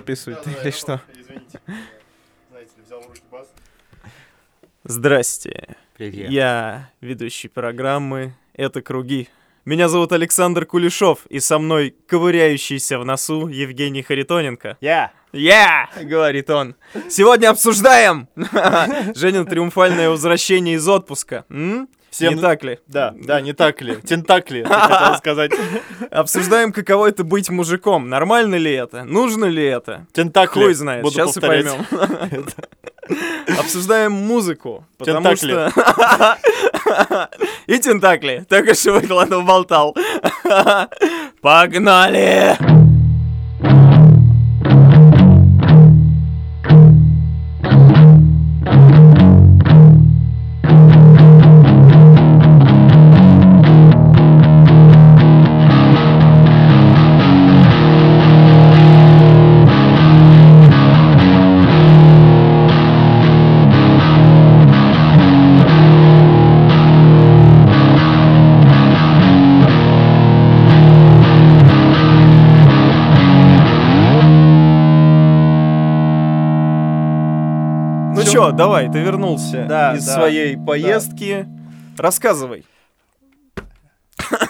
будем записывать или что? Извините. Знаете ли, взял в руки бас. Здрасте. Привет. Я ведущий программы «Это круги». Меня зовут Александр Кулешов, и со мной ковыряющийся в носу Евгений Харитоненко. Я. Я, говорит он. Сегодня обсуждаем Женин триумфальное возвращение из отпуска. М? Всем- Не так ли? Да, да, не так ли? Тентакли, хотел сказать. Обсуждаем, каково это быть мужиком. Нормально ли это? Нужно ли это? Тентакли. Хуй знает, Буду сейчас и повторять. поймем. Обсуждаем музыку, потому Тентакли. что... И тентакли. Только что выкладывал болтал. Погнали! Ну давай, ты вернулся Да, из да, своей да. поездки. Рассказывай.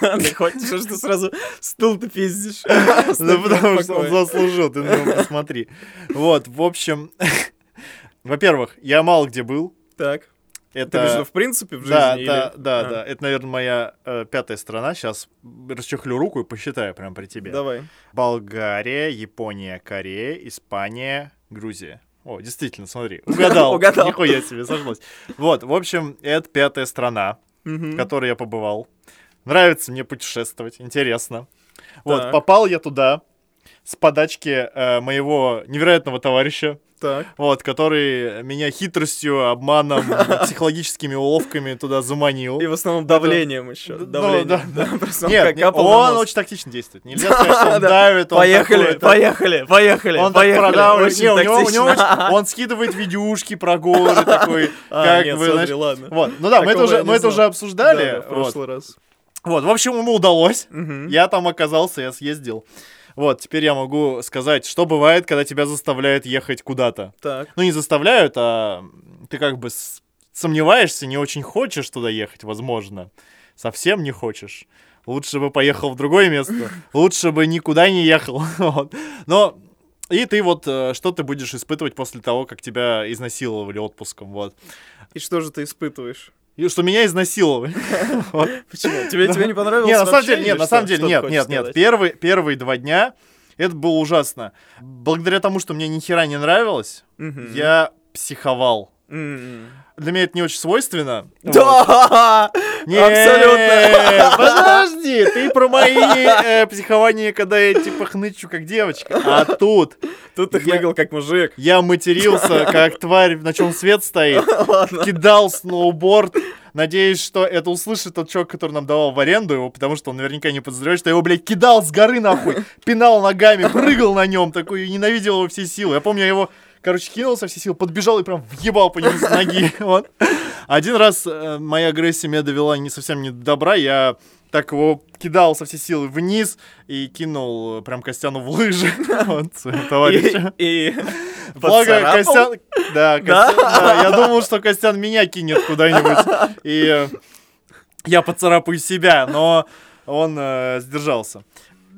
Ты хочешь, что ты сразу стул ты пиздишь? Ну, потому что он заслужил, ты на него посмотри. Вот, в общем, во-первых, я мало где был. Так. Это... в принципе, в жизни? Да, или- да, да, А, да. Это, наверное, моя э, пятая страна. Сейчас расчехлю руку и посчитаю прямо при тебе. Давай. Болгария, Япония, Корея, Испания, Грузия. О, действительно, смотри. Угадал. Угадал. Нихуя себе, сошлось. Вот, в общем, это пятая страна, в которой я побывал. Нравится мне путешествовать, интересно. Вот, попал я туда с подачки э, моего невероятного товарища, Так. вот, который меня хитростью, обманом, психологическими уловками туда заманил. И в основном давлением еще. Давление. да, да. Просто он Нет, он очень тактично действует. Нельзя сказать, что он Да. давит, Поехали, поехали, поехали, Он продавливает. Он скидывает видюшки про горы такой, А, как знаешь. ладно. Вот, ну да, мы это уже, обсуждали. Да, да, в прошлый раз. Вот, в общем, ему удалось. Я там оказался, я съездил. Вот, теперь я могу сказать, что бывает, когда тебя заставляют ехать куда-то. Так. Ну, не заставляют, а ты как бы сомневаешься, не очень хочешь туда ехать, возможно. Совсем не хочешь. Лучше бы поехал в другое место. Лучше бы никуда не ехал. Вот. Но и ты вот э, что ты будешь испытывать после того, как тебя изнасиловали отпуском, вот. И что же ты испытываешь? И что меня изнасиловали. Почему? Тебе, тебе не понравилось Не, на самом деле, нет, на самом деле, нет, нет, нет. Первые, первые два дня это было ужасно. Благодаря тому, что мне ни хера не нравилось, я психовал. М. Для меня это не очень свойственно. Да! Нет, Абсолютно. Подожди, ты про мои э, психования, когда я типа хнычу как девочка. А тут Тут ты хныкал как мужик. я матерился, как тварь, на чем свет стоит. Кидал сноуборд. Надеюсь, что это услышит тот человек, который нам давал в аренду его, потому что он наверняка не подозревает, что я его, блядь, кидал с горы нахуй, пинал ногами, прыгал на нем, такой, ненавидел его все силы. Я помню, я его, короче, кинул со всей силы, подбежал и прям въебал по нему с ноги. Вот. Один раз э, моя агрессия меня довела не совсем не до добра, я так его кидал со всей силы вниз и кинул э, прям Костяну в лыжи. Вот, своему товарищу. И... и Благо? Костян... Да, Костян- да, я думал, что Костян меня кинет куда-нибудь, и я поцарапаю себя, но он э, сдержался.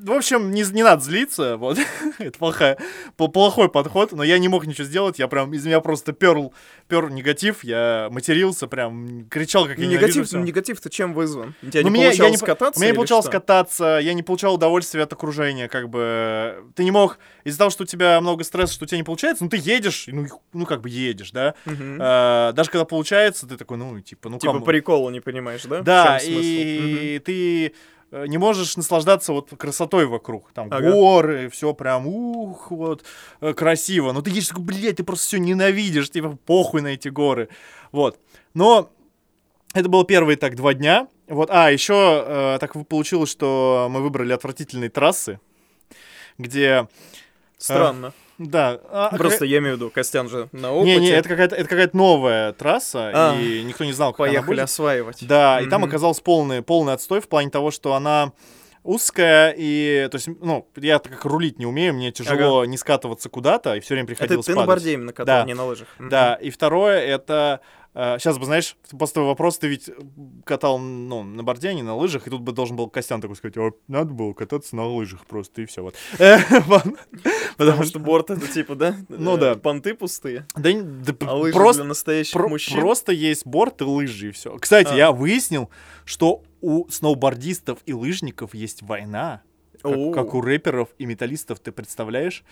В общем, не, не надо злиться, вот, это плохая, пл- плохой подход, но я не мог ничего сделать, я прям, из меня просто перл, перл негатив, я матерился, прям кричал, как я Негатив, негатив-то чем вызван? У тебя Ну, не мне- я получалось по- кататься У меня не получалось что? кататься, я не получал удовольствия от окружения, как бы. Ты не мог, из-за того, что у тебя много стресса, что у тебя не получается, ну ты едешь, ну, ну как бы едешь, да. Мгм. А, даже когда получается, ты такой, ну, типа, ну Типа кому? прикола не понимаешь, да? Да, и ты э, не можешь наслаждаться вот красотой вокруг. Там Ага. горы, все прям, ух, вот, э, красиво. Но ты едешь такой, блядь, ты просто все ненавидишь, типа, похуй на эти горы. Вот. Но это было первые так два дня. Вот, а, еще э, так получилось, что мы выбрали отвратительные трассы, где Странно. Да. а, Просто я имею в виду, Костян же на опыте. Не, не, это какая-то это какая-то новая трасса, А. и никто не знал, как она Поехали будет. осваивать. Да, и там оказался полный, полный отстой в плане того, что она узкая, и, то есть, ну, я так как рулить не умею, мне тяжело не скатываться куда-то, и все время Это приходилось ты на падать. борде именно катал, Да. не на лыжах. Да, и второе, это... сейчас бы, знаешь, после твоего вопроса ты ведь катал, ну, на борде, а не на лыжах, и тут бы должен был Костян такой сказать, «А, надо было кататься на лыжах просто, и все, вот. Э, вот. Потому что борт это типа, да? Ну э, да. Понты пустые, Да, а просто для настоящих мужчин. Просто есть борт и лыжи, и все. Кстати, А. я выяснил, что у сноубордистов и лыжников есть война, как у рэперов и металлистов, ты представляешь?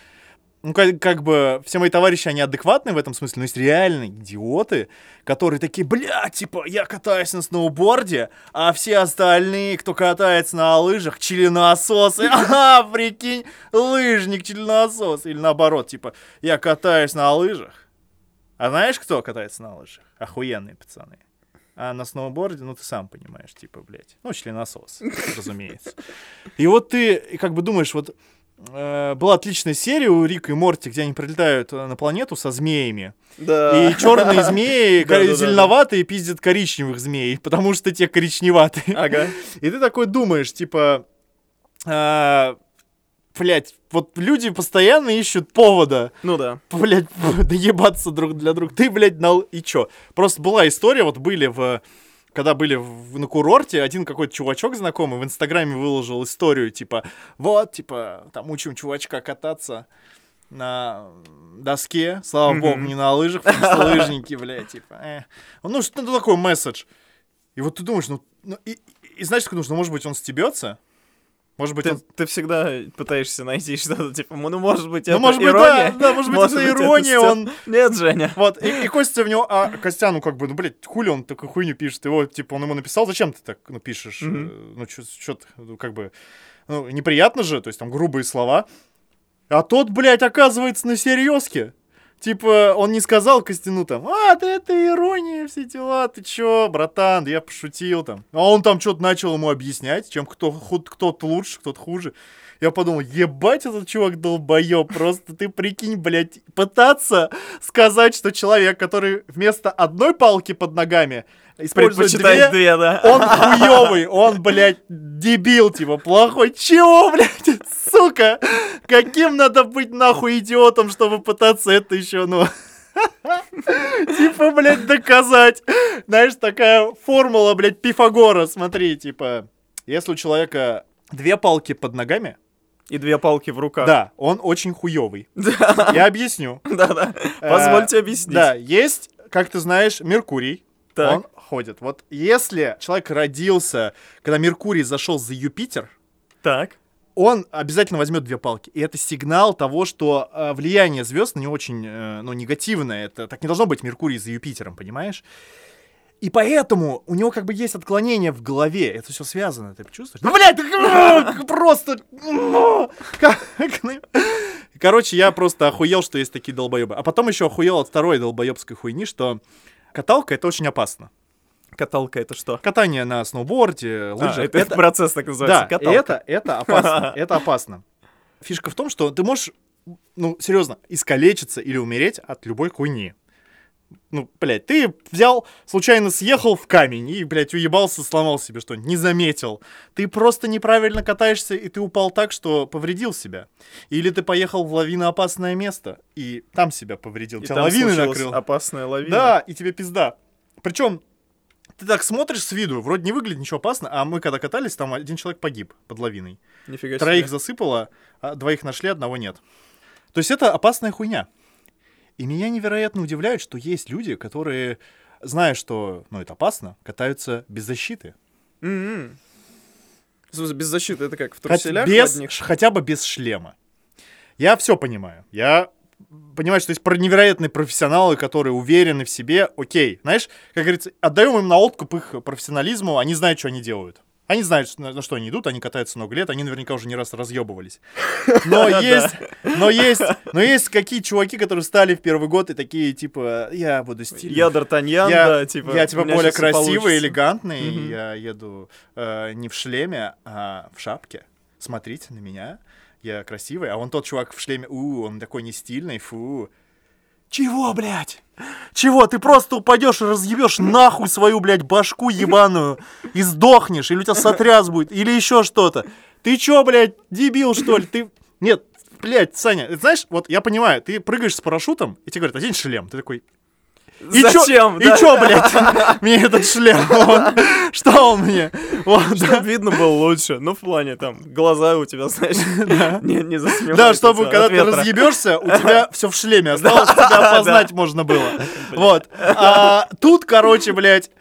Ну, как, как бы все мои товарищи, они адекватные в этом смысле, но есть реально идиоты, которые такие, бля, типа, я катаюсь на сноуборде, а все остальные, кто катается на лыжах, членососы. Ага, прикинь, лыжник, членосос. Или наоборот, типа, я катаюсь на лыжах, а знаешь, кто катается на лыжах? Охуенные пацаны. А на сноуборде, ну ты сам понимаешь, типа, блядь. Ну, членосос, разумеется. И вот ты как бы думаешь, вот была отличная серия у Рика и Морти, где они прилетают э, на планету со змеями. Да. И черные змеи зеленоватые пиздят коричневых змей, потому что те коричневатые. Ага. И ты такой думаешь, типа, а, блядь, вот люди постоянно ищут повода Ну да. блядь, доебаться друг для друга. Ты, блядь, на... И чё? Просто была история, вот были в... Когда были в- на курорте, один какой-то чувачок знакомый в Инстаграме выложил историю, типа, вот, типа, там учим чувачка кататься на доске, слава Мгм. богу, не на лыжах, лыжники, блядь, типа, э. Ну, что такой месседж? И вот ты думаешь, ну, ну, и, и, и знаешь, что нужно, может быть, он стебется? Может быть, Ты, он ты всегда пытаешься найти что-то, типа, ну, может быть, Ну, это может быть, ирония. да, да, может быть, Может это быть, это ирония, стёб. он... Нет, Женя. Вот, и, и Костя в него, а Костяну как бы, ну, блядь, хули он такую хуйню пишет, его, типа, он ему написал, зачем ты так, ну, пишешь. Э, ну, что ты, ну, как бы, ну, неприятно же, то есть там грубые слова, а тот, блядь, оказывается на серьезке. Типа, он не сказал Костяну там, а, да это ирония, все дела, ты чё, братан, да я пошутил там. А он там что-то начал ему объяснять, чем кто, кто-то лучше, кто-то хуже. Я подумал, ебать, этот чувак долбоеб, просто ты прикинь, блядь, пытаться сказать, что человек, который вместо одной палки под ногами использует две, две, да. он хуёвый, он, блядь, дебил, типа, плохой. Чего, блядь, сука? Каким надо быть, нахуй, идиотом, чтобы пытаться это еще, ну... Типа, блядь, доказать. Знаешь, такая формула, блядь, Пифагора, смотри, типа... Если у человека две палки под ногами, И две палки в руках. да, он очень хуёвый. Я объясню. да. Э, Позвольте объяснить. Да, есть, как ты знаешь, Меркурий. Так. Он ходит. Вот если человек родился, когда Меркурий зашел за Юпитер, Так. он обязательно возьмет две палки. И это сигнал того, что э, влияние звезд него очень э, ну, негативное. Это так не должно быть Меркурий за Юпитером, понимаешь? И поэтому у него как бы есть отклонение в голове. Это все связано, ты чувствуешь? Ну, блядь, просто... Как- Короче, я просто охуел, что есть такие долбоебы. А потом еще охуел от второй долбоебской хуйни, что каталка — это очень опасно. Каталка это что? Катание на сноуборде, А, лыжах. это, процесс так называется. Да, каталка. это, это опасно. Это опасно. Фишка в том, что ты можешь, ну, серьезно, искалечиться или умереть от любой хуйни. Ну, блядь, ты взял, случайно съехал в камень и, блядь, уебался, сломал себе что-нибудь, не заметил. Ты просто неправильно катаешься, и ты упал так, что повредил себя. Или ты поехал в лавиноопасное место, и там себя повредил. И Тебя там случилась накрыл. опасная лавина. Да, и тебе пизда. Причем ты так смотришь с виду, вроде не выглядит ничего опасно, а мы когда катались, там один человек погиб под лавиной. Нифига себе. Троих засыпало, а двоих нашли, одного нет. То есть это опасная хуйня. И меня невероятно удивляет, что есть люди, которые, зная, что ну, это опасно, катаются без защиты. Смысле, без защиты это как в труселях без, одних? ш- хотя бы без шлема. Я все понимаю. Я понимаю, что есть про невероятные профессионалы, которые уверены в себе. Окей, знаешь, как говорится, отдаем им на откуп их профессионализму, они знают, что они делают. Они знают, на, что они идут, они катаются много лет, они наверняка уже не раз разъебывались. Но есть, но есть, но есть какие чуваки, которые стали в первый год и такие, типа, я буду стильным. Я Д'Артаньян, да, типа. я типа более красивый, элегантный. Я еду э, не в шлеме, а в шапке. Смотрите на меня. Я красивый, а он тот чувак в шлеме, у, он такой не стильный, фу. Чего, блядь? Чего? Ты просто упадешь и разъебешь нахуй свою, блядь, башку ебаную и сдохнешь, или у тебя сотряс будет, или еще что-то. Ты чё, блядь, дебил, что ли? Ты... Нет, блядь, Саня, знаешь, вот я понимаю, ты прыгаешь с парашютом, и тебе говорят, одень шлем. Ты такой, и Зачем? Чё, И чё, блядь, мне этот шлем? Вот. Что он мне? Вот, да. Видно было лучше. Ну, в плане, там, глаза у тебя, знаешь, не, не засмеваются Да, чтобы когда ты разъебешься, у тебя все в шлеме осталось, тебя опознать можно было. Вот. А тут, короче, блядь,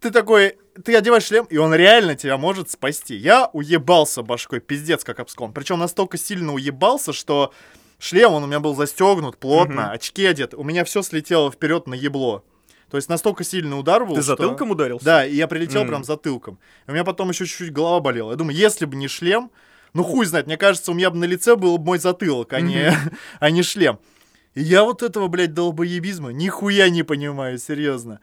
ты такой, ты одеваешь шлем, и он реально тебя может спасти. Я уебался башкой, пиздец, как обском. Причем настолько сильно уебался, что шлем, он у меня был застегнут плотно, Мгм. очки одеты, у меня все слетело вперед на ебло. То есть настолько сильный удар был. Ты что- затылком ударился? Да, и я прилетел М. прям затылком. И у меня потом еще чуть-чуть голова болела. Я думаю, если бы не шлем, ну хуй знает, мне кажется, у меня бы на лице был мой затылок, а не, а не шлем. И я вот этого, блядь, долбоебизма нихуя не понимаю, серьезно.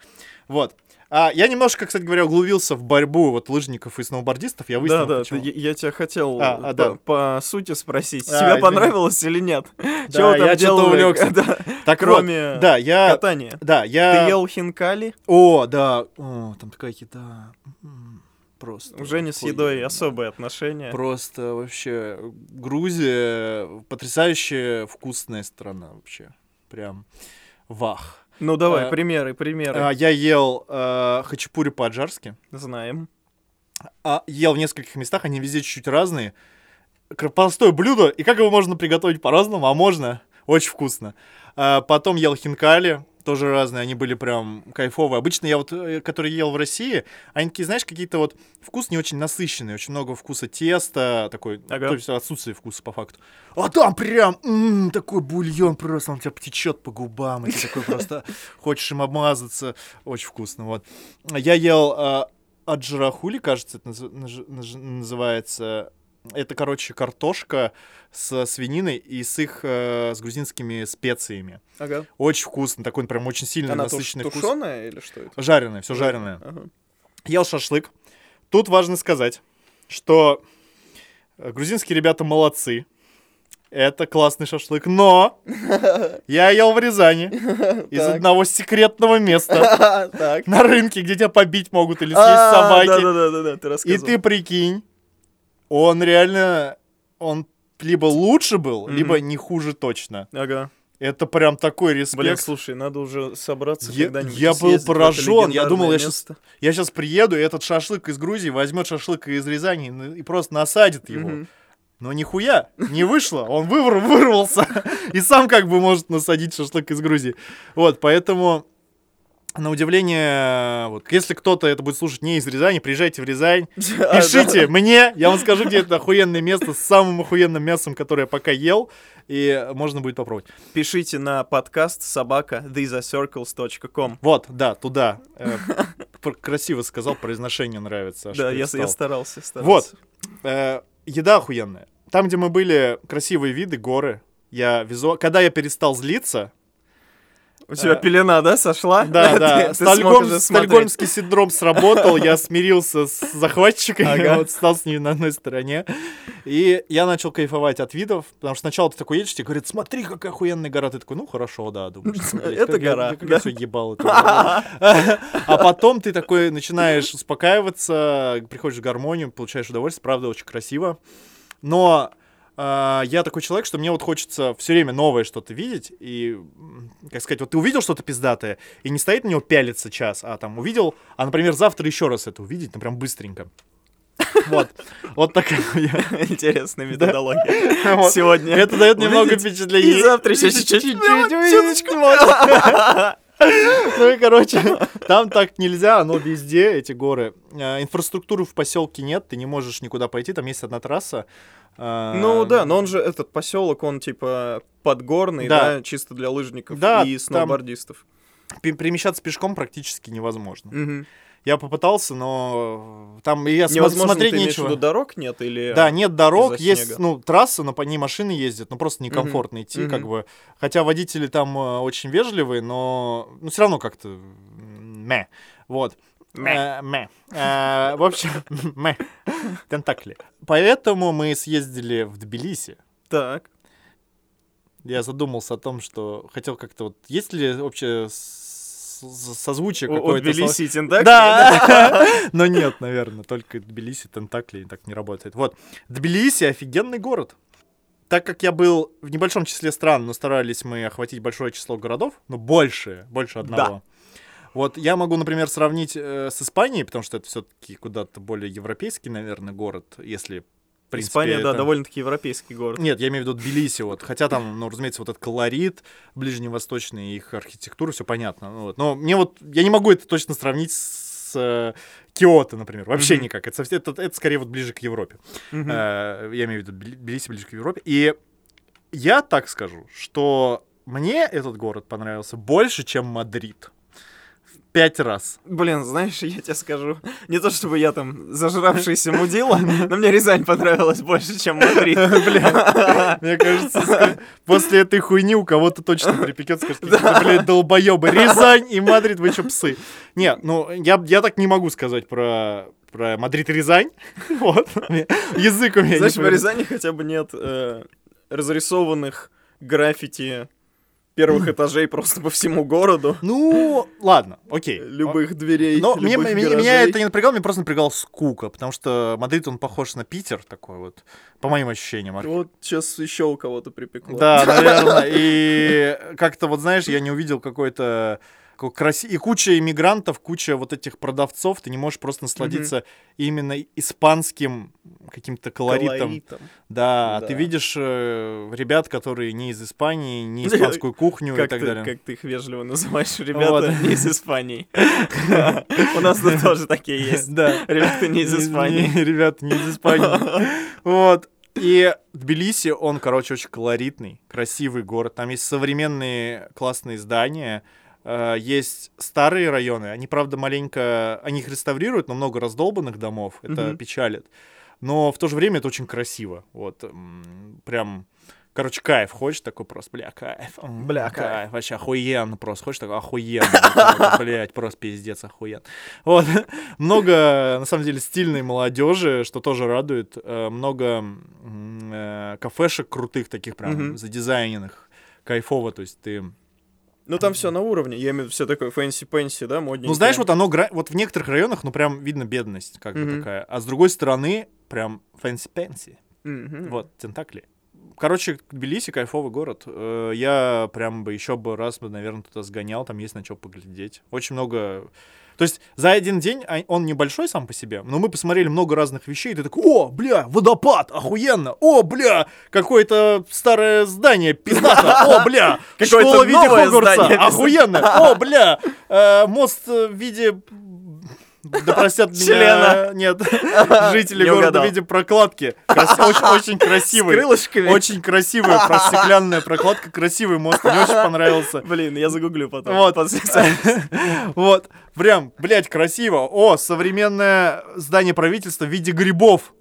Вот. А я немножко, кстати говоря, углубился в борьбу вот лыжников и сноубордистов. Я Да, выяснил, да, почему. ты- я, я тебя хотел А, по, а, да. по сути спросить, А, тебе извини. понравилось или нет? Да, Чего я что-то увлекся. Да, Так кроме вот, да, я... катания. Да, я... Ты ел хинкали? О, да. О, там такая еда. М, Просто. У Жени с едой охуенно. особые отношения. Просто вообще Грузия потрясающе вкусная страна вообще. Прям вах. Ну давай, А, примеры, примеры. А, я ел э, хачапури по-аджарски. Знаем. А, ел в нескольких местах, они везде чуть-чуть разные. Простое блюдо, и как его можно приготовить по-разному, а можно. Очень вкусно. А, потом ел хинкали, тоже разные, они были прям кайфовые. Обычно я вот, э, который ел в России, они такие, знаешь, какие-то вот вкус не очень насыщенные, очень много вкуса теста, такой, Ага. то есть отсутствие вкуса по факту. А там прям м, такой бульон просто, он у тебя течет по губам, и ты такой просто хочешь им обмазаться. Очень вкусно, вот. Я ел а, аджарахули, кажется, это называется. Это, короче, картошка с свининой и с их э, с грузинскими специями. Ага. Очень вкусно, такой прям очень сильный Она туш- насыщенный вкус. тушеная или что это? Жареное, все жареное. Ага. Ел шашлык. Тут важно сказать, что грузинские ребята молодцы. Это классный шашлык, но я ел в Рязани из одного секретного места на рынке, где тебя побить могут или съесть А, собаки. И ты прикинь, он реально, он либо лучше был, Мгм. либо не хуже точно. Ага. Это прям такой респект. Блин, слушай, надо уже собраться Я- когда-нибудь. я был поражен, я думал, я место. Я сейчас приеду, и этот шашлык из Грузии возьмет шашлык из Рязани и- и просто насадит его. Мгм. Но нихуя, не вышло. Он вырвался. И сам как бы может насадить шашлык из Грузии. Вот, поэтому, на удивление, вот, если кто-то это будет слушать не из Рязани, приезжайте в Рязань, пишите мне, я вам скажу, где это охуенное место с самым охуенным мясом, которое я пока ел, и можно будет попробовать. Пишите на подкаст собака thesacircles.com. Вот, да, туда. Э, Красиво сказал, произношение нравится. Да, я, старался, старался. Вот. Э, еда охуенная. Там, где мы были, красивые виды, горы. Я визу... Когда я перестал злиться, У тебя пелена, да, сошла? да, да, стальгольмский синдром сработал, я смирился с захватчиками, вот стал с ними на одной стороне. И я начал кайфовать от видов, потому что сначала ты такой едешь, тебе говорят, смотри, какая охуенная гора. Ты такой, ну хорошо, да, думаешь. Это гора, Как я все ебал. А потом ты такой начинаешь успокаиваться, приходишь в гармонию, получаешь удовольствие, правда, очень красиво. Но я такой человек, что мне вот хочется все время новое что-то видеть. И, как сказать, вот ты увидел что-то пиздатое, и не стоит на него пялиться час, а там увидел, а, например, завтра еще раз это увидеть, ну прям быстренько. Вот. Вот такая. Интересная методология. Сегодня. Это дает немного впечатлений. И завтра еще чуть-чуть. Вот. Ну и, короче, там так нельзя, оно везде, эти горы. А, Инфраструктуры в поселке нет, ты не можешь никуда пойти, там есть одна трасса. А, Ну да, но он же, этот поселок, он типа подгорный, Да. да, чисто для лыжников Да, и сноубордистов. пе- Перемещаться пешком практически невозможно. Я попытался, но там я Невозможно, смотреть ты нечего. виду, дорог нет или... Да, нет дорог, есть, ну, трасса, но по ней машины ездят, ну, просто некомфортно идти, мгм. как бы. Хотя водители там э, очень вежливые, но, ну, все равно как-то мэ. Вот. Мэ. Э, Мэ. Э, В общем, мэ. Тентакли. Поэтому мы съездили в Тбилиси. Так. Я задумался о том, что хотел как-то вот... Есть ли с- созвучие какое-то? Тбилиси и Тентакли? Да, но нет, наверное, только Тбилиси, Тентакли так не работает. Вот, Тбилиси офигенный город. Так как я был в небольшом числе стран, но старались мы охватить большое число городов, ну, больше, больше одного. Вот я могу, например, сравнить э, с Испанией, потому что это все-таки куда-то более европейский, наверное, город, если принципе, Испания, да, это- довольно-таки европейский город. нет, я имею в виду Тбилиси, вот. Хотя там, ну, разумеется, вот этот колорит ближневосточный, их архитектура, все понятно. ну вот. Но мне вот, я не могу это точно сравнить с э, Киото, например. Вообще Мгм. никак. Это, это, это скорее вот ближе к Европе. Мгм. Э, я имею в виду Тбили- Тбилиси ближе к Европе. И я так скажу, что мне этот город понравился больше, чем Мадрид. Пять раз. Блин, знаешь, я тебе скажу, не то чтобы я там зажравшийся мудила, но мне Рязань понравилась больше, чем Мадрид. Бля, мне кажется, после этой хуйни у кого-то точно припекет, скажет, блядь, долбоебы. Рязань и Мадрид, вы что, псы? Не, ну, я, я так не могу сказать про, про Мадрид и Рязань. Вот. Язык у меня Знаешь, в. Рязани хотя бы нет э, разрисованных граффити первых этажей просто по всему городу, Ну, ладно, окей. любых дверей, Но мне, любых меня, меня это не напрягало, мне просто напрягала скука, потому что Мадрид, он похож на Питер такой вот, по моим ощущениям. Вот сейчас еще у кого-то припекло. Да, наверное. И как-то вот, знаешь, я не увидел какой-то краси- и куча иммигрантов, куча вот этих продавцов, ты не можешь просто насладиться именно испанским каким-то колоритом. Колоритом. Да, а Да. ты видишь э, ребят, которые не из Испании, не испанскую кухню и так ты, далее. как ты их вежливо называешь, ребята Вот. не из Испании. У нас тут тоже такие есть. Да. Ребята не из Испании. Ребята не из Испании. Вот. И Тбилиси, он, короче, очень колоритный, красивый город. Там есть современные классные здания, э, есть старые районы. Они, правда, маленько... Они их реставрируют, но много раздолбанных домов. Это Мгм. печалит. Но в то же время это очень красиво. Вот. Прям... Короче, кайф. Хочешь такой просто, бля, кайф. Бля, кайф. Вообще охуенно просто. Хочешь такой охуенно. Блядь, просто пиздец охуенно. Вот. Много, на самом деле, стильной молодежи, что тоже радует. Э, Много э, кафешек крутых таких прям задизайненных. Кайфово, то есть ты... Ну там все на уровне, я имею в виду все такое фэнси-пенси, да, модненькое. Ну, знаешь, вот оно, вот в некоторых районах, ну, прям видно бедность как бы Мгм. такая. А с другой стороны, прям фэнси-пенси. Мгм. Вот, тентакли. Короче, Тбилиси кайфовый город. Э, Я прям бы еще бы раз бы, наверное, туда сгонял, там есть на что поглядеть. Очень много... То есть за один день а, он небольшой сам по себе, но мы посмотрели много разных вещей, и ты такой, о, бля, водопад, охуенно, о, бля, какое-то старое здание, пиздато, о, бля, школа в виде Хогвартса, охуенно, о, бля, э, мост в виде... Да простят меня... Члена. Нет, жители города в виде прокладки. Очень, С красивый. крылышками. Очень красивая стеклянная прокладка, красивый мост, мне очень понравился. Блин, я загуглю потом. Вот. Вот, прям, блядь, красиво. О, современное здание правительства в виде грибов.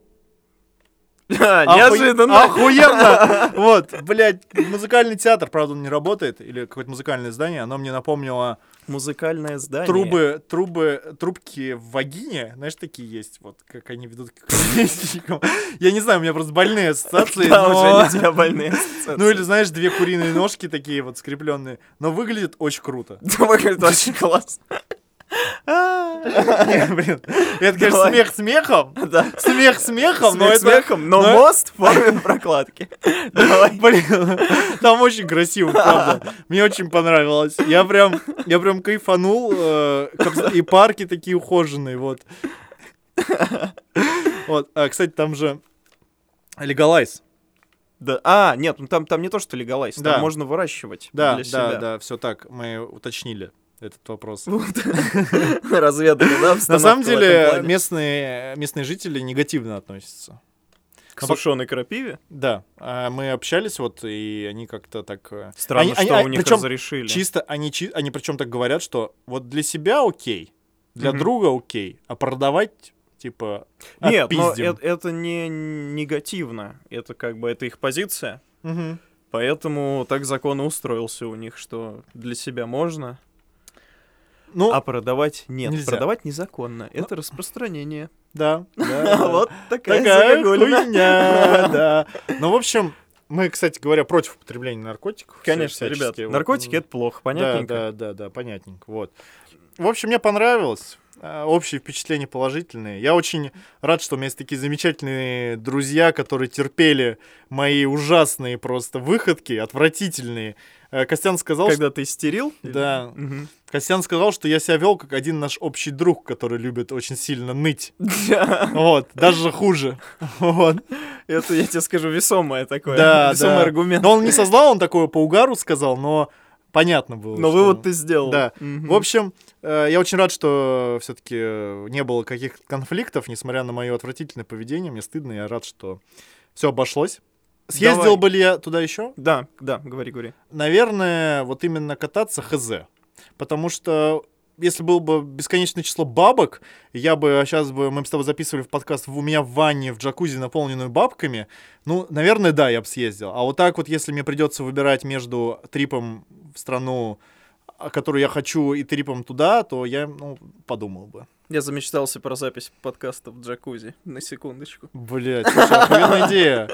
А, Неожиданно. Охуенно! Вот, блядь, музыкальный театр, правда, он не работает, или какое-то музыкальное здание, оно мне напомнило Музыкальное здание. трубы, трубы, трубки в вагине, знаешь, такие есть, вот, как они ведут к. Я не знаю, у меня просто больные ассоциации, Да, уже у тебя больные ассоциации. Ну или, знаешь, две куриные ножки такие вот скрепленные. Но выглядит очень круто. Выглядит очень классно. Блин, это, конечно, смех смехом. Да. Смех смехом, но это... смехом, но мост в форме прокладки. Блин, там очень красиво, правда. Мне очень понравилось. Я прям, я прям кайфанул. э, И парки такие ухоженные, вот. Вот, а, кстати, там же Легалайз. Да. А, нет, ну там, там не то, что легалайз, там Да. можно выращивать Да, для да, себя. да, все так, мы уточнили этот вопрос. Вот. Разведали, да, На самом деле местные, местные жители негативно относятся. К сушеной крапиве? Да, а, мы общались вот, и они как-то так... э, Странно, они- они- что а, у них причем разрешили. Чисто, они, они причем так говорят, что вот для себя окей, для Мгм. друга окей, а продавать, типа, Нет, но это, это не негативно. Это как бы это их позиция. Мгм. Поэтому так закон устроился у них, что для себя можно, Ну, а продавать нет. нельзя. Продавать незаконно. Это распространение. да. Вот такая хуйня, да. Ну, в общем, Мы, кстати говоря, против употребления наркотиков. Конечно, ребят, наркотики м, это плохо, понятненько. да, да, да, понятненько. Вот. В общем, мне понравилось. А, Общие впечатления положительные. Я очень рад, что у меня есть такие замечательные друзья, которые терпели мои ужасные просто выходки, отвратительные. Э, Костян сказал, Когда ты истерил? что... Да. Мгм. Костян сказал, что я себя вел как один наш общий друг, который любит очень сильно ныть. Вот, даже хуже. Вот. Это, я тебе скажу, весомое такое. Да, Весомый да. аргумент. Но он не создал, он такое по угару сказал, но понятно было. Но что- вывод ты сделал. Да. Мгм. В общем, э, я очень рад, что все-таки не было каких-то конфликтов, несмотря на мое отвратительное поведение. Мне стыдно, я рад, что все обошлось. Съездил Давай. бы ли я туда еще? Да, да, говори, говори. Наверное, вот именно кататься хз. Потому что если было бы бесконечное число бабок, я бы сейчас бы мы бы с тобой записывали в подкаст у меня в ванне в джакузи, наполненную бабками, ну, наверное, да, я бы съездил. А вот так вот, если мне придется выбирать между трипом в страну, а, которую я хочу, и трипом туда, то я, ну, подумал бы. Я замечтался про запись подкаста в джакузи. На секундочку. Блять, охуенная идея.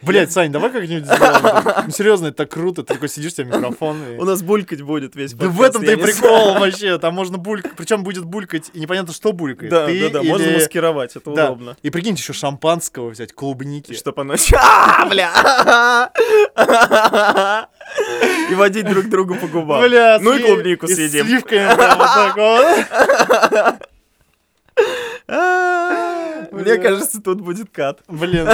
Блять, Сань, давай как-нибудь сделаем. Ну, серьезно, это так круто. Ты такой сидишь, у тебя микрофон. и- У нас булькать будет весь Да подкаст. в этом-то и прикол вообще. Там можно булькать. Причем будет булькать, и непонятно, что булькает. Да, Ты да, да, можно или- маскировать, это Да. удобно. И прикиньте, еще шампанского взять, клубники. Чтоб оно... А, бля! И водить друг другу по губам. Бля, ну и клубнику с съедим. сливками прям вот так вот. Мне кажется, тут будет кат. Блин,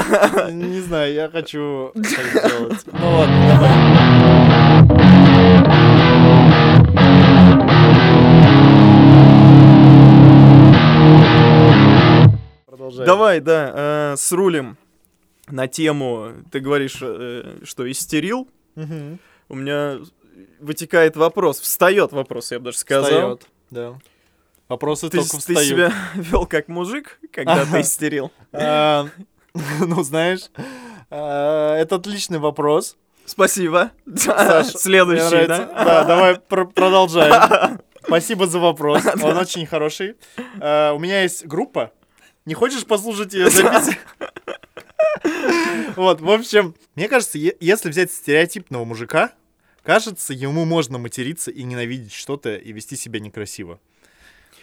не знаю, я хочу так сделать. Ну ладно, давай. Продолжай. Давай, да, э, срулим на тему, ты говоришь, э, что истерил. Мгм. У меня вытекает вопрос, встает вопрос, я бы даже сказал. Встаёт, Да. Вопросы Ты, только ты встают. себя вел как мужик, когда ты истерил? А, Ну, знаешь, а, это отличный вопрос. Спасибо. Саш, Следующий, да? Да, давай пр- продолжаем. Спасибо за вопрос. Он очень хороший. А, У меня есть группа. Не хочешь послушать ее запись? Вот, в общем, мне кажется, если взять стереотипного мужика, кажется, ему можно материться и ненавидеть что-то и вести себя некрасиво.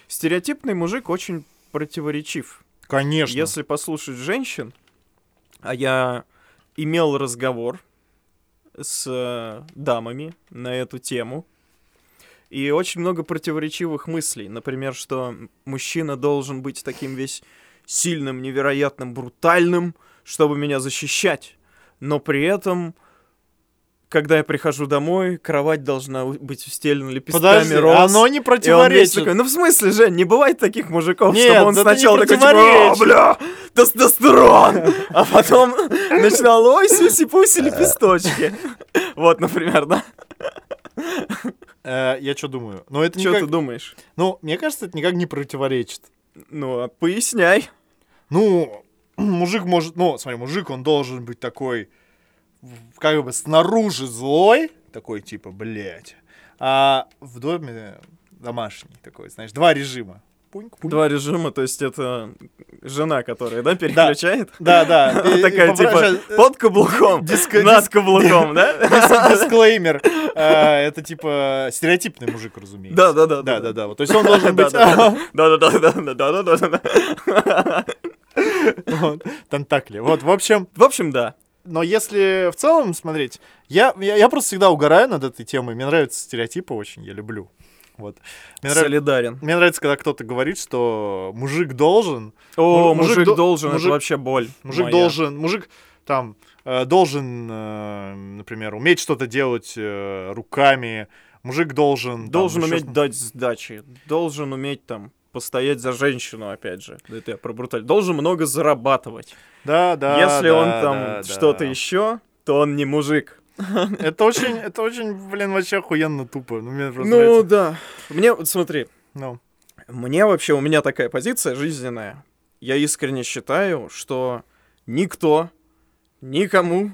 Стереотипный мужик очень противоречив. Конечно. Если послушать женщин, а я имел разговор с э, дамами на эту тему, и очень много противоречивых мыслей. Например, что мужчина должен быть таким весь сильным, невероятным, брутальным, чтобы меня защищать. Но при этом, когда я прихожу домой, кровать должна быть устелена лепестками Подожди, роз. оно не противоречит. такой, ну в смысле, Жень, не бывает таких мужиков, Нет, чтобы он не сначала такой, типа, «О, противоречит». бля, тестостерон, а потом начинал, ой, сюси-пуси, лепесточки. Вот, например, да? Э, Я что думаю? Ну, это Что ты думаешь? Ну, мне кажется, это никак не противоречит. Ну, а поясняй. Ну, мужик может, ну, смотри, мужик, он должен быть такой, как бы снаружи злой, такой типа, блядь, а в доме домашний такой, знаешь, два режима. Пуньк, пуньк. Два режима, то есть это жена, которая, да, переключает? Да, да. да. И, такая, и, типа, э, под каблуком, диско, над каблуком, да? Дисклеймер. А, это, типа, стереотипный мужик, разумеется. Да, да, да. Да, да, да. То есть он должен быть... Да, да, да, да, да, да, да, да. Тантакли. Вот, в общем... В общем, да но если в целом смотреть, я, я, я просто всегда угораю над этой темой. Мне нравятся стереотипы очень, я люблю. Вот. Мне, нрав- Солидарен. мне нравится, когда кто-то говорит, что мужик должен, О, мужик мужик до- должен, это мужик- вообще боль. мужик моя. должен, мужик там э, должен, э, например, уметь что-то делать э, руками, мужик должен... там, Должен ещё уметь что- дать сдачи. Должен уметь там постоять за женщину, опять же. Это я про бруталь. Должен много зарабатывать. Да, да. Если да, он там да, что-то да. еще, то он не мужик. Это очень, это очень, блин, вообще охуенно тупо. Ну, мне просто Ну нравится. да. Мне, вот смотри, Ну, мне вообще, у меня такая позиция жизненная. Я искренне считаю, что никто, никому,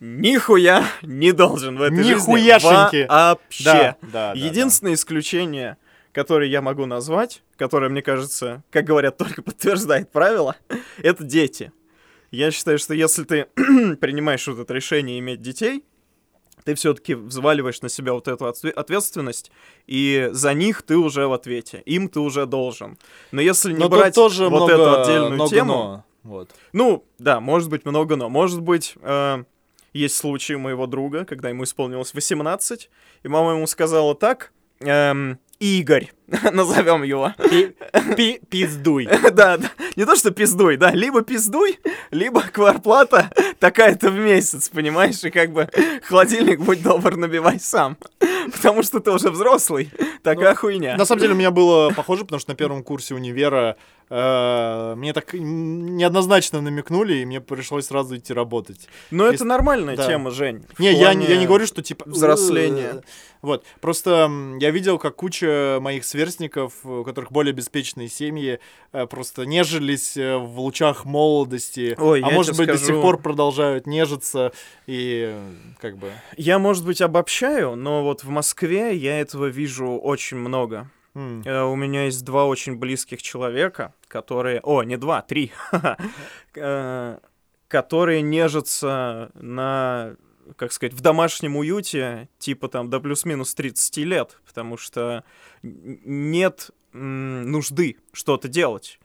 нихуя не должен в этой жизни Нихуяшеньки. вообще. да, да, да, Единственное исключение, которое я могу назвать, которое, мне кажется, как говорят, только подтверждает правило, это дети. Я считаю, что если ты принимаешь вот это решение иметь детей, ты все-таки взваливаешь на себя вот эту отве- ответственность, и за них ты уже в ответе, им ты уже должен. Но если не Но брать тоже вот много, эту отдельную много тему, но. Вот. ну, да, может быть много но. Может быть, э, есть случай моего друга, когда ему исполнилось 18, и мама ему сказала так, эм, Игорь, назовем его. Пи- Пиздуй. Да, да, не то что пиздуй, да, либо пиздуй, либо кварплата такая-то в месяц, понимаешь, и как бы холодильник, будь добр, набивай сам. Потому что ты уже взрослый, такая хуйня. На самом деле у меня было похоже, потому что на первом курсе универа э, мне так неоднозначно намекнули, и мне пришлось сразу идти работать. Но если- это нормальная да. тема, Жень. Не, я, я не говорю, что типа... взросления. э, Вот, просто я видел, как куча моих сверстников, у которых более обеспеченные семьи, э, просто нежились э, в лучах молодости, Ой, а может быть до скажу. сих пор продолжают нежиться, и э, как бы... Я, может быть, обобщаю, но вот в Москве я этого вижу очень много. Э, У меня есть два очень близких человека, которые... О, не два, три. Э, Которые нежатся на, как сказать, в домашнем уюте, типа там до плюс-минус 30 лет, потому что нет нужды что-то делать.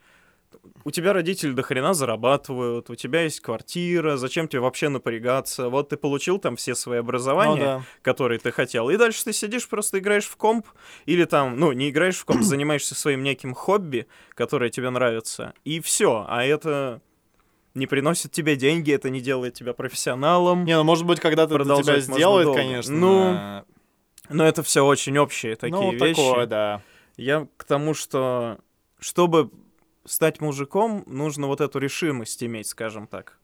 У тебя родители до хрена зарабатывают, у тебя есть квартира, зачем тебе вообще напрягаться? Вот ты получил там все свои ну образования, да. который ты хотел. И дальше ты сидишь, просто играешь в комп, или там, ну, не играешь в комп, занимаешься своим неким хобби, которое тебе нравится, и все. А это не приносит тебе деньги, это не делает тебя профессионалом. Не, ну может быть, когда-то это тебя сделает, долго. конечно. Ну, Но это все очень общие такие ну, вещи. такое, да. Я к тому, что чтобы стать мужиком, нужно вот эту решимость иметь, скажем так.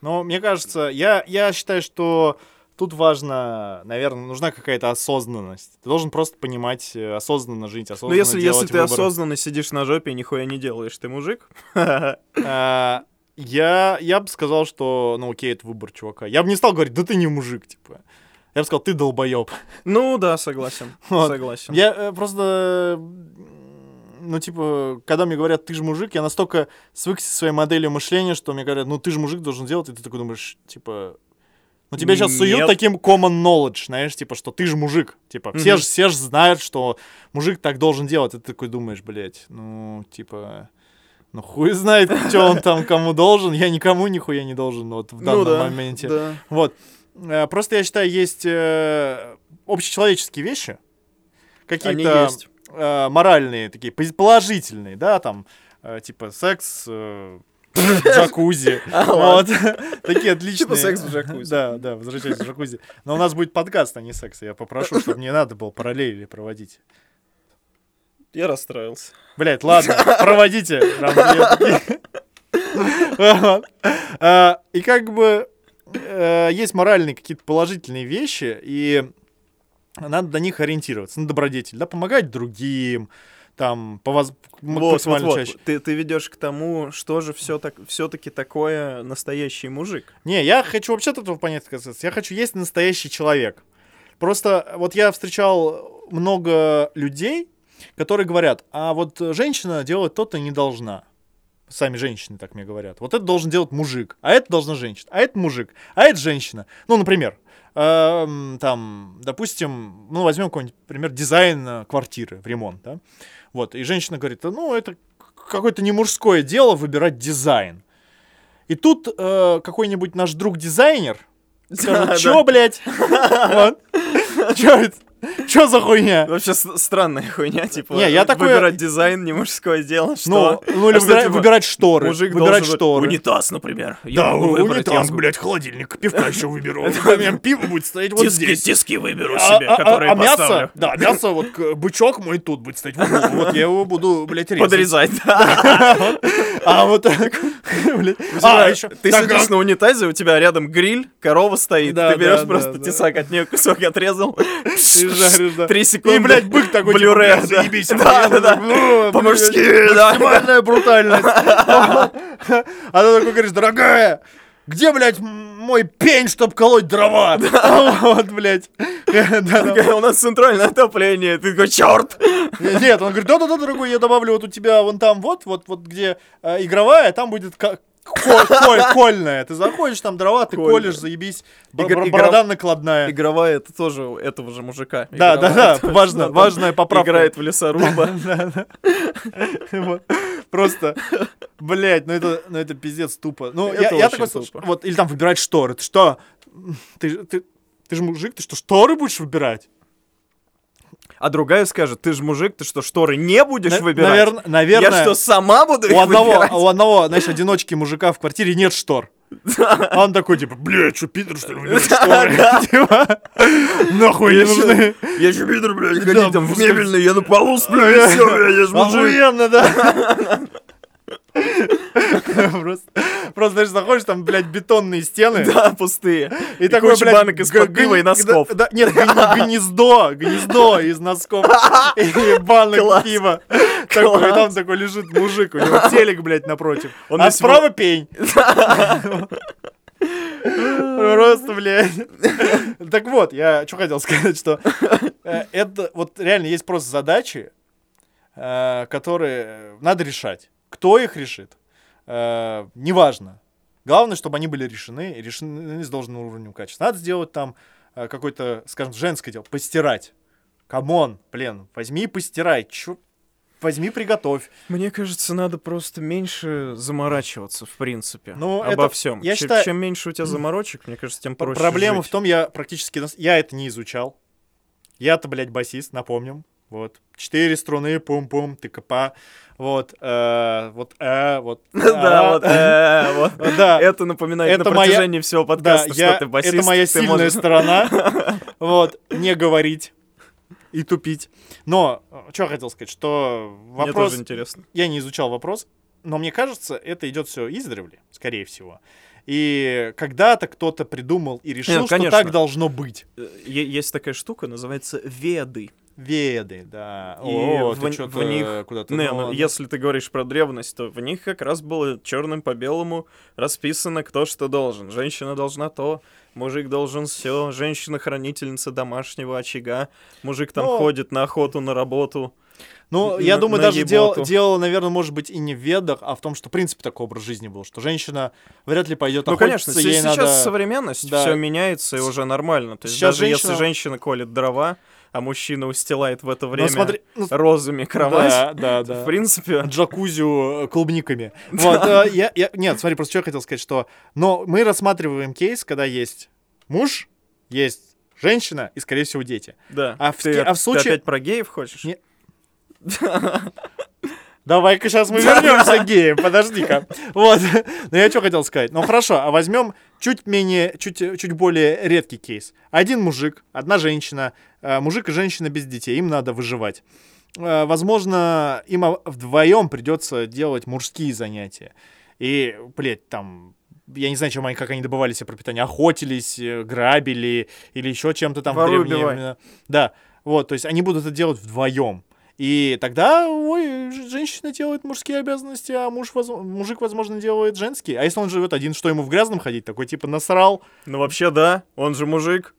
Но мне кажется, я, я считаю, что тут важно, наверное, нужна какая-то осознанность. Ты должен просто понимать, э, осознанно жить, Ну, осознанно если, если делать ты выборы. осознанно сидишь на жопе и нихуя не делаешь, ты мужик? А, я, я бы сказал, что, ну, окей, это выбор чувака. Я бы не стал говорить, да ты не мужик, типа. Я бы сказал, ты долбоеб. Ну да, согласен. Вот. Согласен. Я э, просто, ну, типа, когда мне говорят, ты же мужик, я настолько свыкся со своей моделью мышления, что мне говорят, ну, ты же мужик должен делать, и ты такой думаешь, типа, ну, тебе сейчас суют Нет. таким common knowledge, знаешь, типа, что ты же мужик. Типа, все Мгм. же все ж знают, что мужик так должен делать. И ты такой думаешь, блядь, ну, типа, ну, хуй знает, что он там кому должен. Я никому нихуя не должен вот в данном ну да, моменте. да. Вот. Э, Просто я считаю, есть э, общечеловеческие вещи, какие-то э, моральные, такие положительные, да, там, э, типа секс, э, джакузи. А, Вот. Такие отличные. Типа секс в джакузи. Да, да, возвращаясь в джакузи. Но у нас будет подкаст, а не секс. Я попрошу, чтобы не надо было параллели проводить. Я расстроился. Блять, ладно, проводите. А, И как бы э, есть моральные какие-то положительные вещи, и надо до них ориентироваться, на добродетель, да, помогать другим, там, по воз- Вот, вот, максимально вот. чаще. Ты, ты ведешь к тому, что же все так, все-таки такое настоящий мужик. Не, я хочу вообще от этого понять отказаться. Я хочу есть настоящий человек. Просто вот я встречал много людей, которые говорят, а вот женщина делать то-то не должна. Сами женщины так мне говорят. Вот это должен делать мужик, а это должна женщина, а это мужик, а это женщина. Ну, например, эм, там, допустим, ну, возьмем какой-нибудь пример дизайн э, квартиры в ремонт, да? Вот, и женщина говорит, «Да ну, это какое-то не мужское дело выбирать дизайн. И тут э, какой-нибудь наш друг-дизайнер скажет, Да, чё, да. блядь? Чё это? Чё за хуйня? Вообще странная хуйня, типа, Не, я такое- выбирать дизайн не мужское дело, Ну, что... ну или А что, выбирать, типа, выбирать шторы. Мужик выбирать должен шторы. Унитаз, например. Да, унитаз, блядь, холодильник, пивка еще выберу. У меня пиво будет стоять вот здесь. тиски выберу А, себе, а- а- которые а мясо, да, мясо, вот бычок мой тут будет стоять. Вот я его буду, блядь, резать. Подрезать, да. А вот так, блядь. А, А, еще. Ты сидишь на унитазе, у тебя рядом гриль, корова стоит, ты берешь просто тесак от нее кусок отрезал. Жаришь, да. Три секунды. И, блядь, бык такой, типа, блядь, заебись. Да, да, да. По-мужски, да. Максимальная брутальность. А ты такой говоришь, дорогая, где, блядь, мой пень, чтоб колоть дрова? Вот, блядь. У нас центральное отопление. Ты такой, черт! Нет, он говорит, да-да-да, дорогой, я добавлю вот у тебя вон там вот, вот, вот где э, игровая, там будет ка- ко- ко- кольная. Ты заходишь, там дрова, ты Кольная. колешь, заебись. Б- Игр- бр- игра- Борода накладная. Игровая это тоже у этого же мужика. Да, да, Игровая да, важно, важная поправка. Играет в лесоруба. Просто, блядь, ну это, ну это пиздец тупо. Ну, я, Это я очень такой, тупо. вот, или там выбирать шторы. Ты что? Ты, ты, ты же мужик, ты что, шторы будешь выбирать? А другая скажет, ты же мужик, ты что, шторы не будешь На- выбирать? наверно- наверное, Я что, сама буду их у одного, выбирать? у одного, знаешь, одиночки мужика в квартире нет штор. А он такой, типа, блядь, что, Питер, что ли, выбирать шторы? Типа, Нахуй не Я нужны. Я же Питер, блядь, Да, ходить там в мебельной, я на полу сплю, и все, я ж мужик. Охуенно, да. Просто, просто, знаешь, заходишь, там, блядь, бетонные стены. Да, пустые. И, такой, такой, блядь, банок г- пива и носков. да- нет, гнездо, гнездо из носков и банок пива. Такой, и там такой лежит мужик, у него телек, блядь, напротив. Он а справа пень. Просто, блядь. Так вот, я что хотел сказать, что э, это вот реально есть просто задачи, э, которые надо решать. Кто их решит? Э, Неважно. Главное, чтобы они были решены, решены с должным уровнем качества. Надо сделать там э, какое-то, скажем, женское дело, постирать. Come on, блин, возьми и постирай. Чё? Возьми, приготовь. Мне кажется, надо просто меньше заморачиваться, в принципе, Ну, обо это- всем. я Чем- считаю- Чем меньше у тебя заморочек, мне кажется, тем проще Проблема жить. в том, я практически... Я это не изучал. Я-то, блядь, басист, напомним. Вот. Четыре струны, пум-пум, ТКП. Вот. э, вот. э, вот. Да, вот, э, вот. Да. Это напоминает Это на протяжении всего подкаста, что ты басист. это моя ты сильная сторона. Вот, не говорить и тупить. Но, что хотел сказать, что Мне вопрос... тоже интересно. Я не изучал вопрос, но мне кажется, это идет все издревле, скорее всего. И когда-то кто-то придумал и решил, ну, что так должно быть. Э, Есть такая штука, называется веды. Веды, да. И О, в- ты в чё-то них- куда-то... Не, ну, ну, если ты говоришь про древность, то в них как раз было черным по белому расписано, кто что должен. Женщина должна то, мужик должен все, женщина хранительница домашнего очага, мужик там Ну, ходит на охоту, на работу. Ну, на- я думаю, на даже дело, еботу. дело, наверное, может быть и не в ведах, а в том, что в принципе такой образ жизни был, что женщина вряд ли пойдет Ну, охотиться, конечно, ей сейчас надо... современность, Да. все меняется и уже нормально. То есть Сейчас даже если женщина- женщина колет дрова, а мужчина устилает в это Ну, время смотри, ну, розами кровать, Да, да, да. в принципе... джакузю э, клубниками. Вот, э, я, я- нет, смотри, просто что я хотел сказать, что... Но мы рассматриваем кейс, когда есть муж, есть женщина и, скорее всего, дети. Да. А в ты, а в ты случае- опять про геев хочешь? Не- Давай-ка сейчас мы вернемся к геям, подожди-ка. Вот. Но я что хотел сказать. Ну хорошо, а возьмем чуть менее, чуть, чуть более редкий кейс. Один мужик, одна женщина, мужик и женщина без детей, им надо выживать. Э, Возможно, им вдвоем придется делать мужские занятия. И, блядь, там я не знаю, чем они, как они добывали себе пропитание, охотились, э, грабили или еще чем-то там в Воруй, древние убивай. времена. Да, вот, то есть они будут это делать вдвоем. И тогда, ой, женщина делает мужские обязанности, а муж, воз- мужик, возможно, делает женские. А если он живет один, что ему в грязном ходить? Такой типа насрал. Ну вообще да, он же мужик,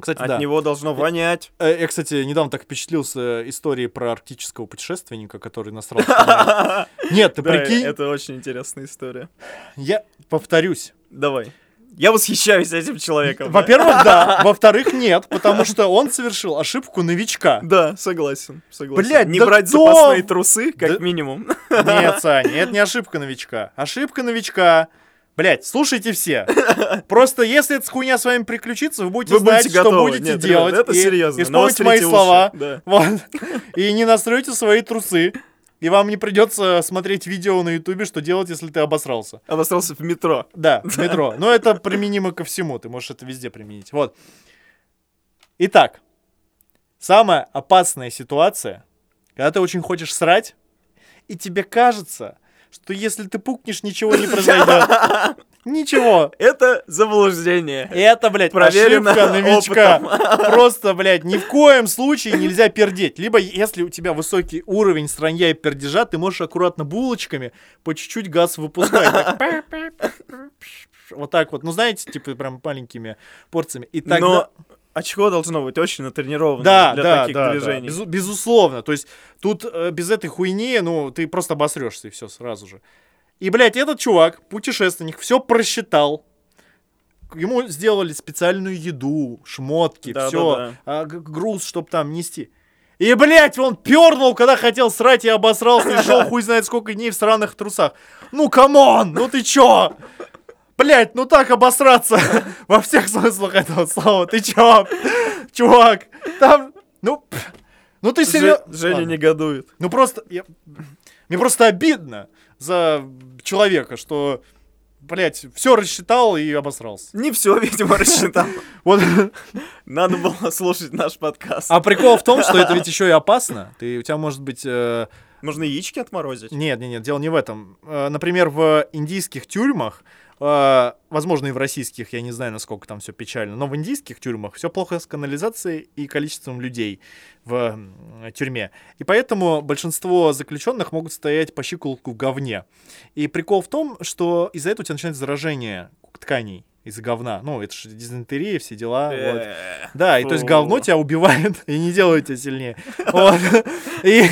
Кстати, от да. него должно вонять. Э, Я, кстати, недавно так впечатлился историей про арктического путешественника, который насрал. в туннель. Нет, ты прикинь, это очень интересная история. я повторюсь. Давай. Я восхищаюсь этим человеком. Во-первых, да. Во-вторых, нет, потому что он совершил ошибку новичка. Да, согласен, согласен. Блядь, не да брать кто? запасные трусы, как Да- минимум. Нет, Саня, это не ошибка новичка. Ошибка новичка. Блять, слушайте все. Просто если эта хуйня с вами приключится, вы будете Вы знать, будете что готовы. будете Нет, делать. это и- серьезно. И мои уши. слова. Да. Вот. И не настройте свои трусы. И вам не придется смотреть видео на ютубе, что делать, если ты обосрался. Обосрался в метро. Да, в метро. Но это применимо ко всему. Ты можешь это везде применить. Вот. Итак, самая опасная ситуация, когда ты очень хочешь срать, и тебе кажется, что если ты пукнешь, ничего не произойдет. Ничего. Это заблуждение. Это, блядь, Проверено ошибка новичка. Просто, блядь, ни в коем случае нельзя пердеть. Либо, если у тебя высокий уровень сранья и пердежа, ты можешь аккуратно булочками по чуть-чуть газ выпускать. Так, Вот так вот. Ну, знаете, типа прям маленькими порциями. И тогда... Но очко должно быть очень натренировано Да, для да, таких да, да. движений. Безу- безусловно. То есть тут э, без этой хуйни, ну, ты просто обосрешься и все сразу же. И, блядь, этот чувак, путешественник, все просчитал. Ему сделали специальную еду, шмотки, Да, все, да, груз, чтобы там нести. И, блядь, он пернул, когда хотел срать и обосрался, и шел хуй знает сколько дней в сраных трусах. Ну, come on, ну ты чё? Блять, ну так обосраться во всех смыслах этого слова. Ты чё, чувак? Там, ну, ну ты серьезно... Женя негодует. Ну просто, я- мне просто обидно за человека, что, блять, все рассчитал и обосрался. Не все, видимо, рассчитал. Вот. Надо было слушать наш подкаст. А прикол в том, что это ведь еще и опасно. Ты, у тебя может быть... э, Можно яички отморозить? Нет, нет, нет, дело не в этом. Э, Например, в индийских тюрьмах, возможно, и в российских, я не знаю, насколько там все печально, но в индийских тюрьмах все плохо с канализацией и количеством людей в тюрьме. И поэтому большинство заключенных могут стоять по щиколотку в говне. И прикол в том, что из-за этого у тебя начинается заражение тканей из-за говна. Ну, это же дизентерия, все дела. вот. Э, Да, и то есть говно тебя убивает и не делает тебя сильнее. Вот. И,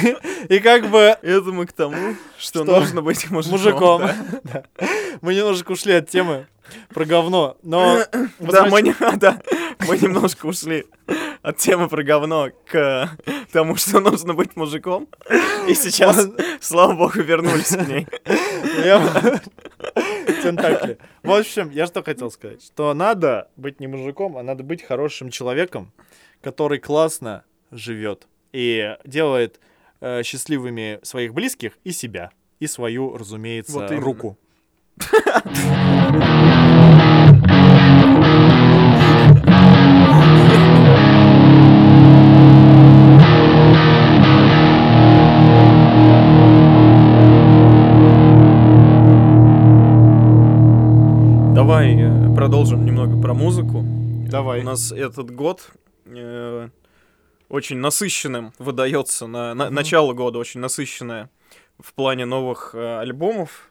и как бы Это мы к тому, что, Что? нужно быть мужиком. мужиком. да. Да. Мы немножко ушли от темы про говно, но... Да, мы, не- да, мы немножко ушли от темы про говно к тому, что нужно быть мужиком. И сейчас, слава богу, вернулись к ней. Я- Тентакли. В общем, я что хотел сказать, что надо быть не мужиком, а надо быть хорошим человеком, который классно живет и делает э, счастливыми своих близких и себя, и свою, разумеется, Вот руку. Давай. У нас этот год э, очень насыщенным выдается. На, на- Мгм. Начало года очень насыщенное в плане новых э, альбомов.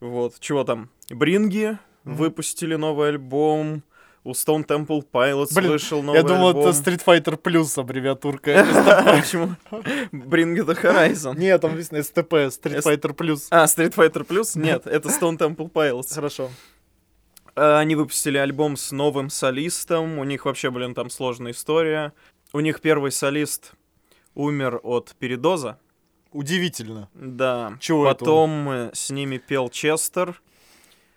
Вот, чего там? Бринги Мгм. выпустили новый альбом. У Stone Temple Pilots Блин, вышел новый Я думал, альбом. это Street Fighter Plus аббревиатурка. Почему? Bring the Horizon. Нет, там написано STP, Street Fighter Plus. А, Street Fighter Plus? Нет, это Stone Temple Pilots. Хорошо. А, Они выпустили альбом с новым солистом. У них вообще, блин, там сложная история. У них первый солист умер от передоза. Удивительно. Да. Чего это Потом э, с ними пел Честер.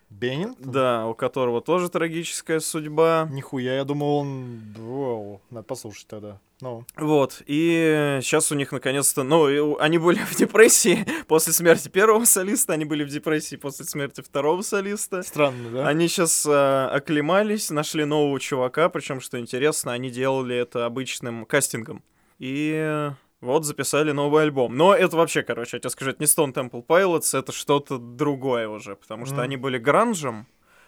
Беннин? Да, у которого тоже трагическая судьба. Нихуя, я думал, он... Вау, надо послушать тогда. Ну, Вот, и сейчас у них наконец-то, ну, они были в депрессии после смерти первого солиста, они были в депрессии после смерти второго солиста. странно, да? Они сейчас оклемались, нашли нового чувака, причем, что интересно, они делали это обычным кастингом. И э, вот записали новый альбом. Но это вообще, короче, я тебе скажу, это не Stone Temple Pilots, это что-то другое уже, потому что Мгм. они были гранжем,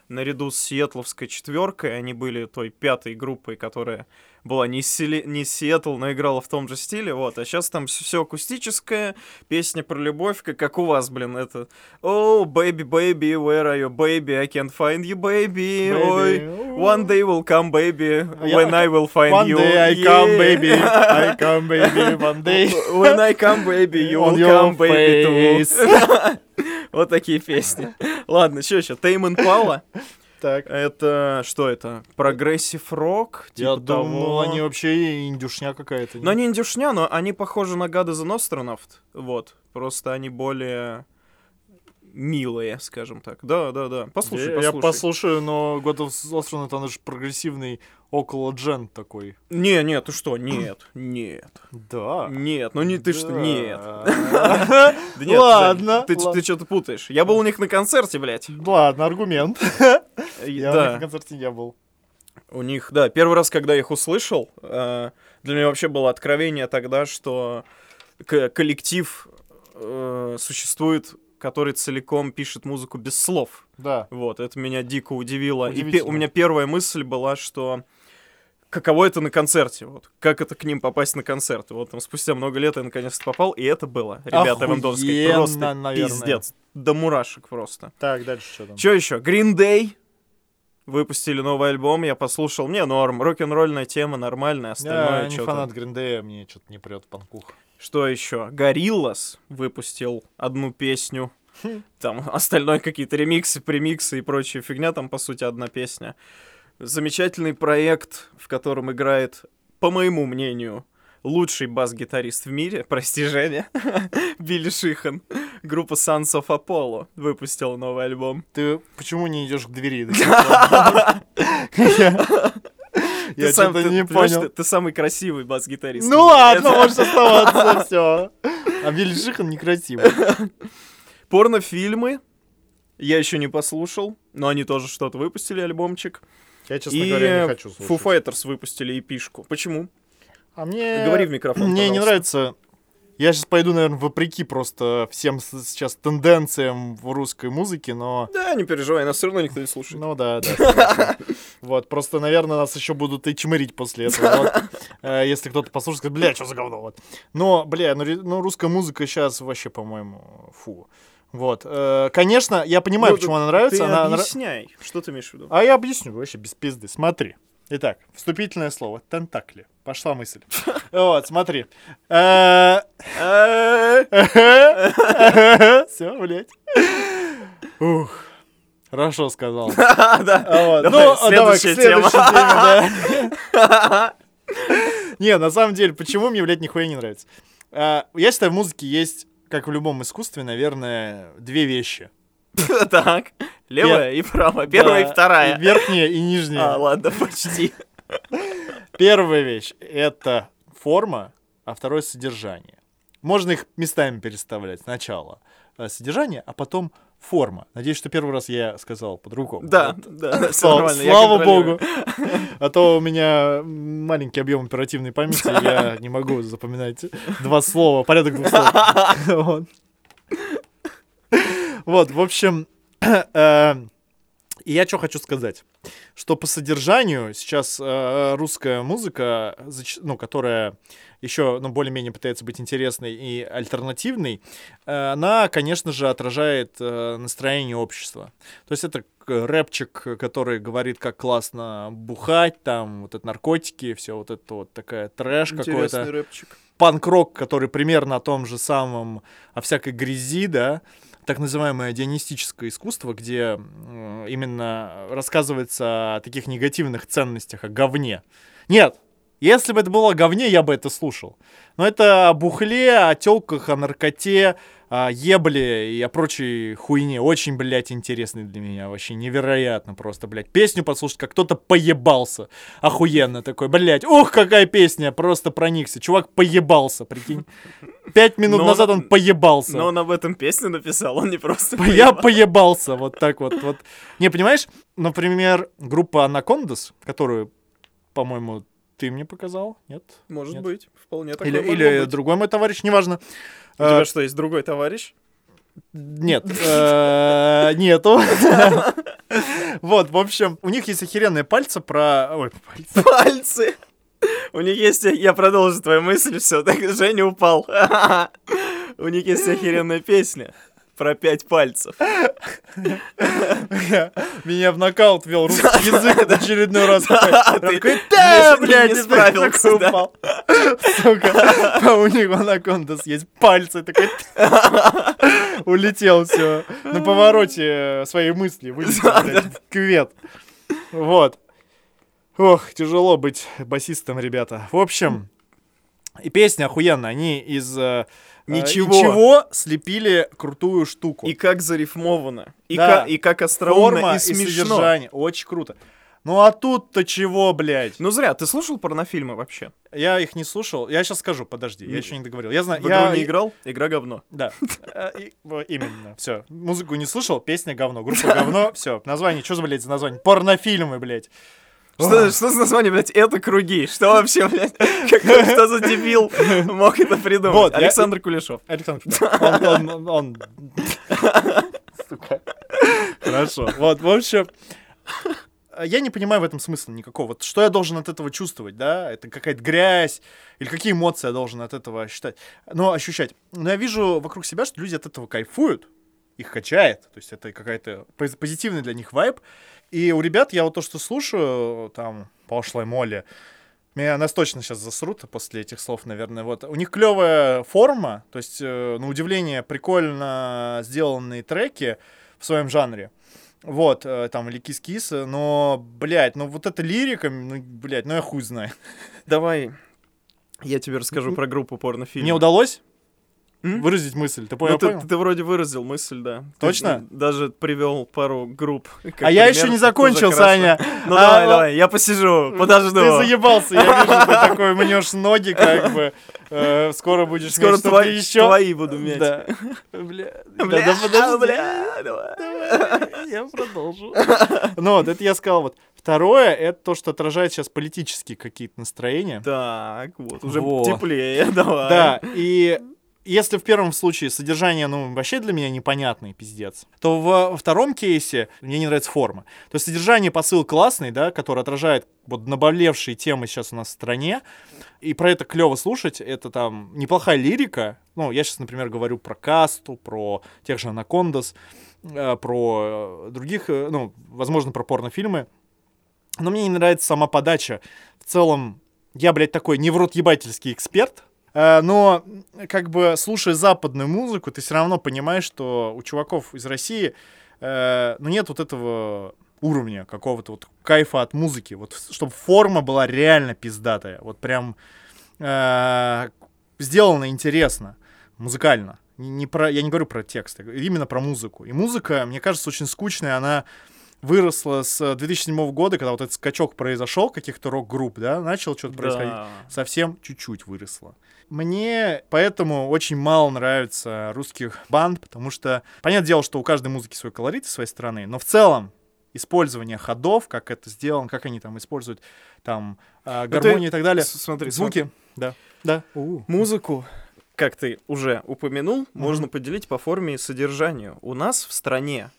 наряду с Сиэтловской четверкой, они были той пятой группой, которая была не, Сили- не Сиэтл, но играла в том же стиле, вот, а сейчас там все акустическое, песня про любовь, как, как у вас, блин, это Oh, baby, baby, where are you, baby, I can't find you, baby, ой, one day will come, baby, А when I will find One you, day I come, Yeah. baby. I come, baby, one day. When I come, baby, you will come, baby, too. Вот такие песни. Ладно, что еще? Tame Impala. Так. Это что это? Прогрессив рок? Я Типа думал, того. они вообще индюшня какая-то. Но они индюшня, но они похожи на God Is an Astronaut. Вот. Просто они более милые, скажем так. Да, да, да. Послушай, я, послушай. я послушаю, но God of Astronaut, это же прогрессивный около джен такой. Не, нет, ты что? Нет, нет, Да. нет. Ну не ты что? Нет. Да. Да нет, Ладно, Жень, ты, ладно. что-то путаешь. Я был у них на концерте, блядь. Ладно, аргумент. Я да. на концерте не был. У них, да, первый раз, когда я их услышал, э, для меня вообще было откровение тогда, что коллектив э, существует, который целиком пишет музыку без слов. Да. Вот, это меня дико удивило. И пе- у меня первая мысль была, что каково это на концерте, вот, как это к ним попасть на концерт. Вот там спустя много лет я наконец-то попал, и это было, ребята, я вам должен сказать, Охуенно, просто наверное. пиздец, до мурашек просто. Так, дальше что там? Что еще? Green Day выпустили новый альбом, я послушал. Не, норм, рок-н-ролльная тема, нормальная, остальное Я не фанат Гриндея, мне что-то не прет панкух. Что еще? Гориллас выпустил одну песню. Там остальное какие-то ремиксы, премиксы и прочая фигня, там, по сути, одна песня. Замечательный проект, в котором играет, по моему мнению, лучший бас-гитарист в мире, прости, Женя, Билли Шихан. Группа Sons of Apollo выпустила новый альбом. Ты почему не идешь к двери? Я- что-то не понял. Ты, самый красивый бас-гитарист. Ну ладно, можешь оставаться, все. А Билли Шихан некрасивый. Порнофильмы. Я еще не послушал, но они тоже что-то выпустили, альбомчик. Я, честно И говоря, не хочу Foo слушать. Fighters выпустили эпишку. Почему? А мне... Говори в микрофон, Мне не пожалуйста. нравится... Я сейчас пойду, наверное, вопреки просто всем сейчас тенденциям в русской музыке, но... Да, не переживай, нас все равно никто не слушает. Ну да, да. Вот, просто, наверное, нас еще будут и чмырить после этого. Э, Если кто-то послушает, скажет, бля, что за говно, вот. Но, бля, ну, ну, русская музыка сейчас вообще, по-моему, фу. Вот. Э, Конечно, я понимаю, Ну, почему она нравится. Ты объясняй, что ты имеешь в виду? А я объясню, вообще без пизды. Смотри. Итак, вступительное слово. Тентакли. Пошла мысль. Вот, смотри. Все, блядь. Ух. Хорошо сказал. Да. А Ну, давай следующая тема. Не, на самом деле, почему мне, блядь, нихуя не нравится? А, Я считаю, в музыке есть, как в любом искусстве, наверное, две вещи. Так, левая и правая, первая и вторая. Верхняя и нижняя. А, ладно, почти. Первая вещь — это форма, а второе — содержание. Можно их местами переставлять. Сначала э, содержание, а потом форма. Надеюсь, что первый раз я сказал по-другому. Да, Вот. да, Слава, нормально, слава богу. А то у меня маленький объем оперативной памяти, я не могу запоминать два слова, порядок двух слов. Вот. Вот, в общем, э, и я что хочу сказать, что по содержанию сейчас э, русская музыка, ну, которая еще, ну, более-менее пытается быть интересной и альтернативной, э, она, конечно же, отражает э, настроение общества. То есть это рэпчик, который говорит, как классно бухать, там, вот это наркотики, все вот это вот такая трэш какой-то рэпчик. панк-рок, который примерно о том же самом, о всякой грязи, да, так называемое дионистическое искусство, где именно рассказывается о таких негативных ценностях, о говне. Нет, если бы это было говне, я бы это слушал. Но это о бухле, о телках, о наркоте, ебле и о прочей хуйне. Очень, блядь, интересный для меня. Вообще невероятно просто, блядь. Песню послушать, как кто-то поебался. Охуенно такой, блядь. Ух, какая песня. Просто проникся. Чувак поебался, прикинь. Пять минут Но назад он- он поебался. Но он об этом песню написал, он не просто... По- Я поебал. поебался, вот так вот, вот. Не, понимаешь, например, группа Анакондас, которую, по-моему, ты мне показал, нет? Может Нет. быть, вполне такое Или, или быть. другой мой товарищ, неважно. У тебя Э, что, есть другой товарищ? Нет, э, нету. Вот, в общем, у них есть охеренные пальцы про... Ой, пальцы. Пальцы! У них есть... Я продолжу твою мысль, все, так Женя упал. У них есть охеренная песня про пять пальцев. Меня в нокаут вел русский язык в очередной раз. Такой, не- да, не блядь, и справился, упал. Сука, а у них у анакондас есть пальцы, такой улетел все на повороте своей мысли, вылетел, кювет. Вот. Ох, тяжело быть басистом, ребята. В общем, и песня охуенная. Они из э, э, Ничего. ничего слепили крутую штуку. И как зарифмовано. И, Да. как, и как остроумно Форма и и смешно. содержание. Очень круто. Ну а тут-то чего, блядь? Ну зря, ты слушал порнофильмы вообще? Я их не слушал. Я сейчас скажу, подожди, я еще не договорил. Я знаю, В я игру не играл? Игра говно. Да, Э, и- именно, все. Музыку не слушал, песня говно, группа говно, все. Название, что за, блядь, за название? Порнофильмы, блядь. Что, что за название, блядь, это круги? Что вообще, блядь? Какой, что за дебил мог это придумать? Вот, я- Александр Кулешов. Александр, да, он, он- он- Сука. Хорошо. Вот, в общем, я не понимаю в этом смысла никакого. Вот что я должен от этого чувствовать, да? Это какая-то грязь или какие эмоции я должен от этого ощущать? Ну, ощущать. Но я вижу вокруг себя, что люди от этого кайфуют, их качает. То есть это какая-то пози- позитивный для них вайб. И у ребят, я вот то, что слушаю, там, пошлой Молли, Меня нас точно сейчас засрут после этих слов, наверное. Вот у них клевая форма, то есть, э, на удивление, прикольно сделанные треки в своем жанре. Вот, э, там, или кис-кис, но, блядь, ну вот эта лирика, ну, блядь, ну я хуй знаю. Давай, я тебе расскажу про группу порнофильмов. Мне удалось М? выразить мысль, ты Ну, понял? ты, понял? ты вроде выразил мысль, да. Ты, Точно? м, даже привел пару групп. А я пример, еще не закончил. Саня. Ну А, давай, а, давай, я посижу, подожду. Ты заебался, я вижу, ты такой мнешь ноги, как бы. э, Скоро будешь Скоро твои, еще. твои буду мять. Да. Бля, Бля, да, подожди. бля, давай. Давай, Я продолжу. Ну вот, это я сказал вот. Второе, это то, что отражает сейчас политические какие-то настроения. Так, вот, уже теплее, давай. Да, и если в первом случае содержание, ну, вообще для меня непонятный, пиздец, то во втором кейсе мне не нравится форма. То есть содержание, посыл классный, да, который отражает вот наболевшие темы сейчас у нас в стране, и про это клево слушать, это там неплохая лирика, ну, я сейчас, например, говорю про касту, про тех же Анакондас, э, про э, других, э, ну, возможно, про порнофильмы, но мне не нравится сама подача. В целом, я, блядь, такой невротъебательский эксперт, э, но, м, как бы, слушая западную музыку, ты все равно понимаешь, что у чуваков из России, э, ну, нет вот этого уровня какого-то вот кайфа от музыки, вот, чтобы форма была реально пиздатая, вот прям э, сделано интересно, музыкально. Не, не про, я не говорю про текст, именно про музыку. И музыка, мне кажется, очень скучная, она выросла с 2007 года, когда вот этот скачок произошел, каких-то рок-групп, да, начал что-то происходить Да. совсем чуть-чуть выросла. Мне поэтому очень мало нравится русских банд, потому что, понятное дело, что у каждой музыки свой колорит своей страны, но в целом использование ходов, как это сделано, как они там используют там а, Ну, ты гармонию и так далее, С- Смотри, звуки, да, да. Музыку, как ты уже упомянул, можно поделить по форме и содержанию. У нас в стране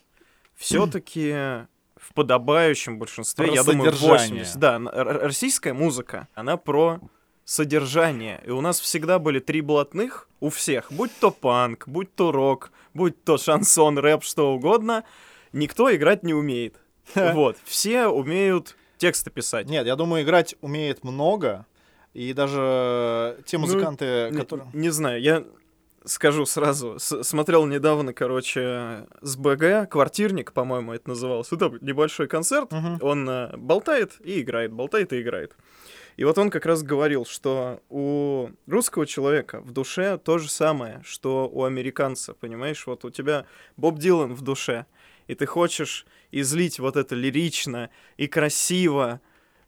все-таки в подобающем большинстве, Про я думаю, содержание. 80. Да, российская музыка, она про содержание. И у нас всегда были три блатных, у всех, будь то панк, будь то рок, будь то шансон, рэп, что угодно, никто играть не умеет. Вот, все умеют тексты писать. Нет, я думаю, играть умеет много, и даже те Ну, музыканты, Не- которые... Не, знаю, я скажу сразу. Смотрел недавно, короче, с БГ, квартирник, по-моему, это называлось. Это небольшой концерт. Мгм. Он э, болтает и играет, болтает и играет. И вот он как раз говорил, что у русского человека в душе то же самое, что у американца, понимаешь? Вот у тебя Боб Дилан в душе, и ты хочешь излить вот это лирично и красиво,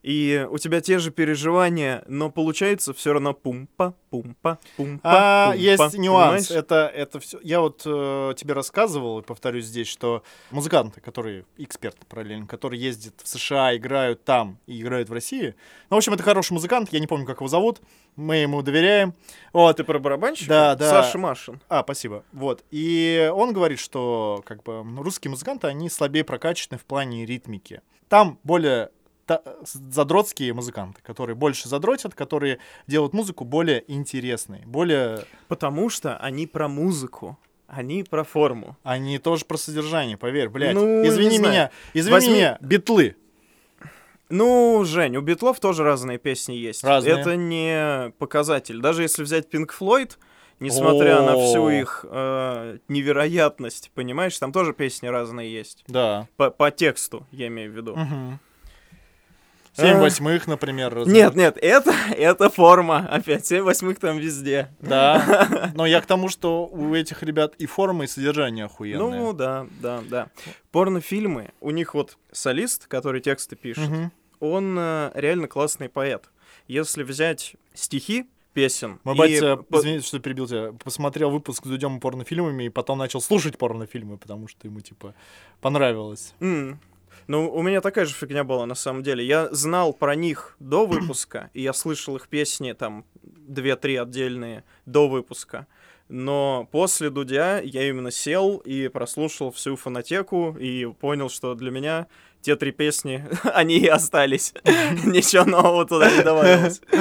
и у тебя те же переживания, но получается все равно пумпа, пумпа, пумпа. А, пумпа, есть нюанс. понимаешь? Это, это все. Я вот э, тебе рассказывал и повторюсь здесь, что музыканты, которые эксперты параллельно, которые ездят в США, играют там и играют в России. Ну, в общем, это хороший музыкант. Я не помню, как его зовут. Мы ему доверяем. Вот. Ты про барабанщика? Да, да. Саша Машин. А, спасибо. Вот. И он говорит, что как бы русские музыканты, они слабее прокачаны в плане ритмики. Там более та, задротские музыканты, которые больше задротят, которые делают музыку более интересной, более... Потому что они про музыку. Они про форму. Они тоже про содержание, поверь, блядь. Ну, извини меня, извини Возьми... меня, битлы. Ну, Жень, у битлов тоже разные песни есть. Разные. Это не показатель. Даже если взять Pink Флойд, несмотря О-о-о. на всю их э, невероятность, понимаешь, там тоже песни разные есть. Да. По, по тексту, я имею в виду. Угу. 7 э. восьмых, например. Разве? Нет, нет, это, это форма. Опять, 7 восьмых там везде. Да, но я к тому, что у этих ребят и форма, и содержание охуенные, Ну да, да, да. Порнофильмы, у них вот солист, который тексты пишет, угу. он э, реально классный поэт. Если взять стихи, песен. Мой и... батя, по... извините, что перебил тебя, посмотрел выпуск с Дудем порнофильмами и потом начал слушать порнофильмы, потому что ему, типа, понравилось. Mm. Ну, у меня такая же фигня была, на самом деле. Я знал про них до выпуска, и я слышал их песни, там, две-три отдельные до выпуска. Но после Дудя я именно сел и прослушал всю фонотеку и понял, что для меня те три песни, они и остались. Ничего нового туда не добавилось.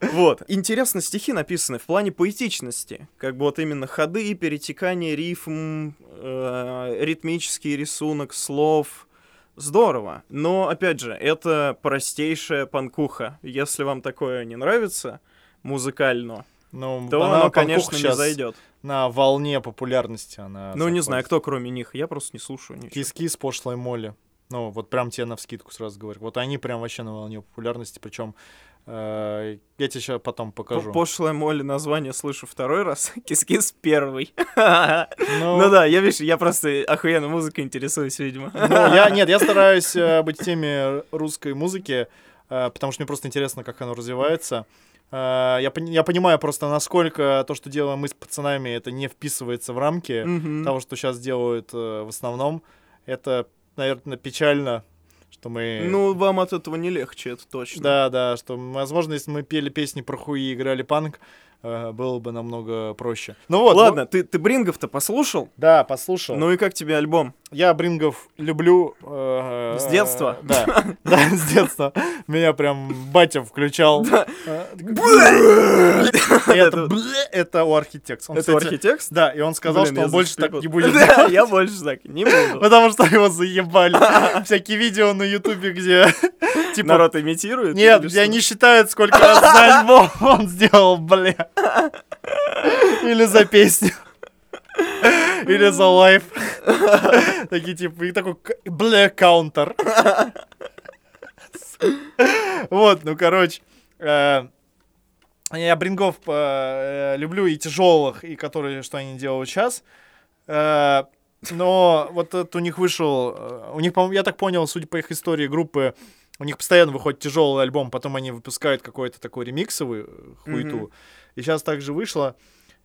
Вот. Интересно, стихи написаны в плане поэтичности. Как бы вот именно ходы, перетекание рифм, э, ритмический рисунок слов. Здорово. Но, опять же, это простейшая панкуха. Если вам такое не нравится музыкально, Ну, то она, оно, конечно, не зайдет. На волне популярности она. Ну, не знаю, заходит. кто кроме них. Я просто не слушаю ничего. Кис-кис, пошлой моли. Ну, вот прям тебе на вскидку сразу говорю. Вот они прям вообще на волне популярности, причем я тебе сейчас потом покажу. По- Пошлая Молли название слышу второй раз. Кис-кис первый. Ну, Ну да, я, видишь, я просто охуенно музыкой интересуюсь, видимо. Ну, я, нет, я стараюсь э, быть в теме русской музыки, э, потому что мне просто интересно, как оно развивается. Э, я, я понимаю просто, насколько то, что делаем мы с пацанами, это не вписывается в рамки Мгм. того, что сейчас делают э, в основном. Это, наверное, печально, что мы... Ну, вам от этого не легче, это точно. Да, да, что, возможно, если мы пели песни про хуи и играли панк, э, было бы намного проще. Ну вот. Ладно, ты, ты Брингов-то послушал? ну- да, послушал. Ну и как тебе альбом? Я Брингов люблю. э, С детства? Да, да, с детства. Меня прям батя включал. Э, Это это у архитекс. Он, Это архитекст? Да, и он сказал, что он больше так не будет Да, я больше так не буду. Потому что его заебали. Всякие видео на ютубе, где типа Народ имитирует? Нет, я не считают, сколько раз за альбом он сделал, бля. Или за песню. Или за лайф. Такие типа, и такой, бля, каунтер. Вот, ну, короче. э, Я брингов э, люблю и тяжелых, и которые, что они делают сейчас. Э, Но вот этот у них вышел, э, у них, я так понял, судя по их истории группы, у них постоянно выходит тяжелый альбом, потом они выпускают какой-то такой ремиксовый э, хуету. Мгм. И сейчас также вышло.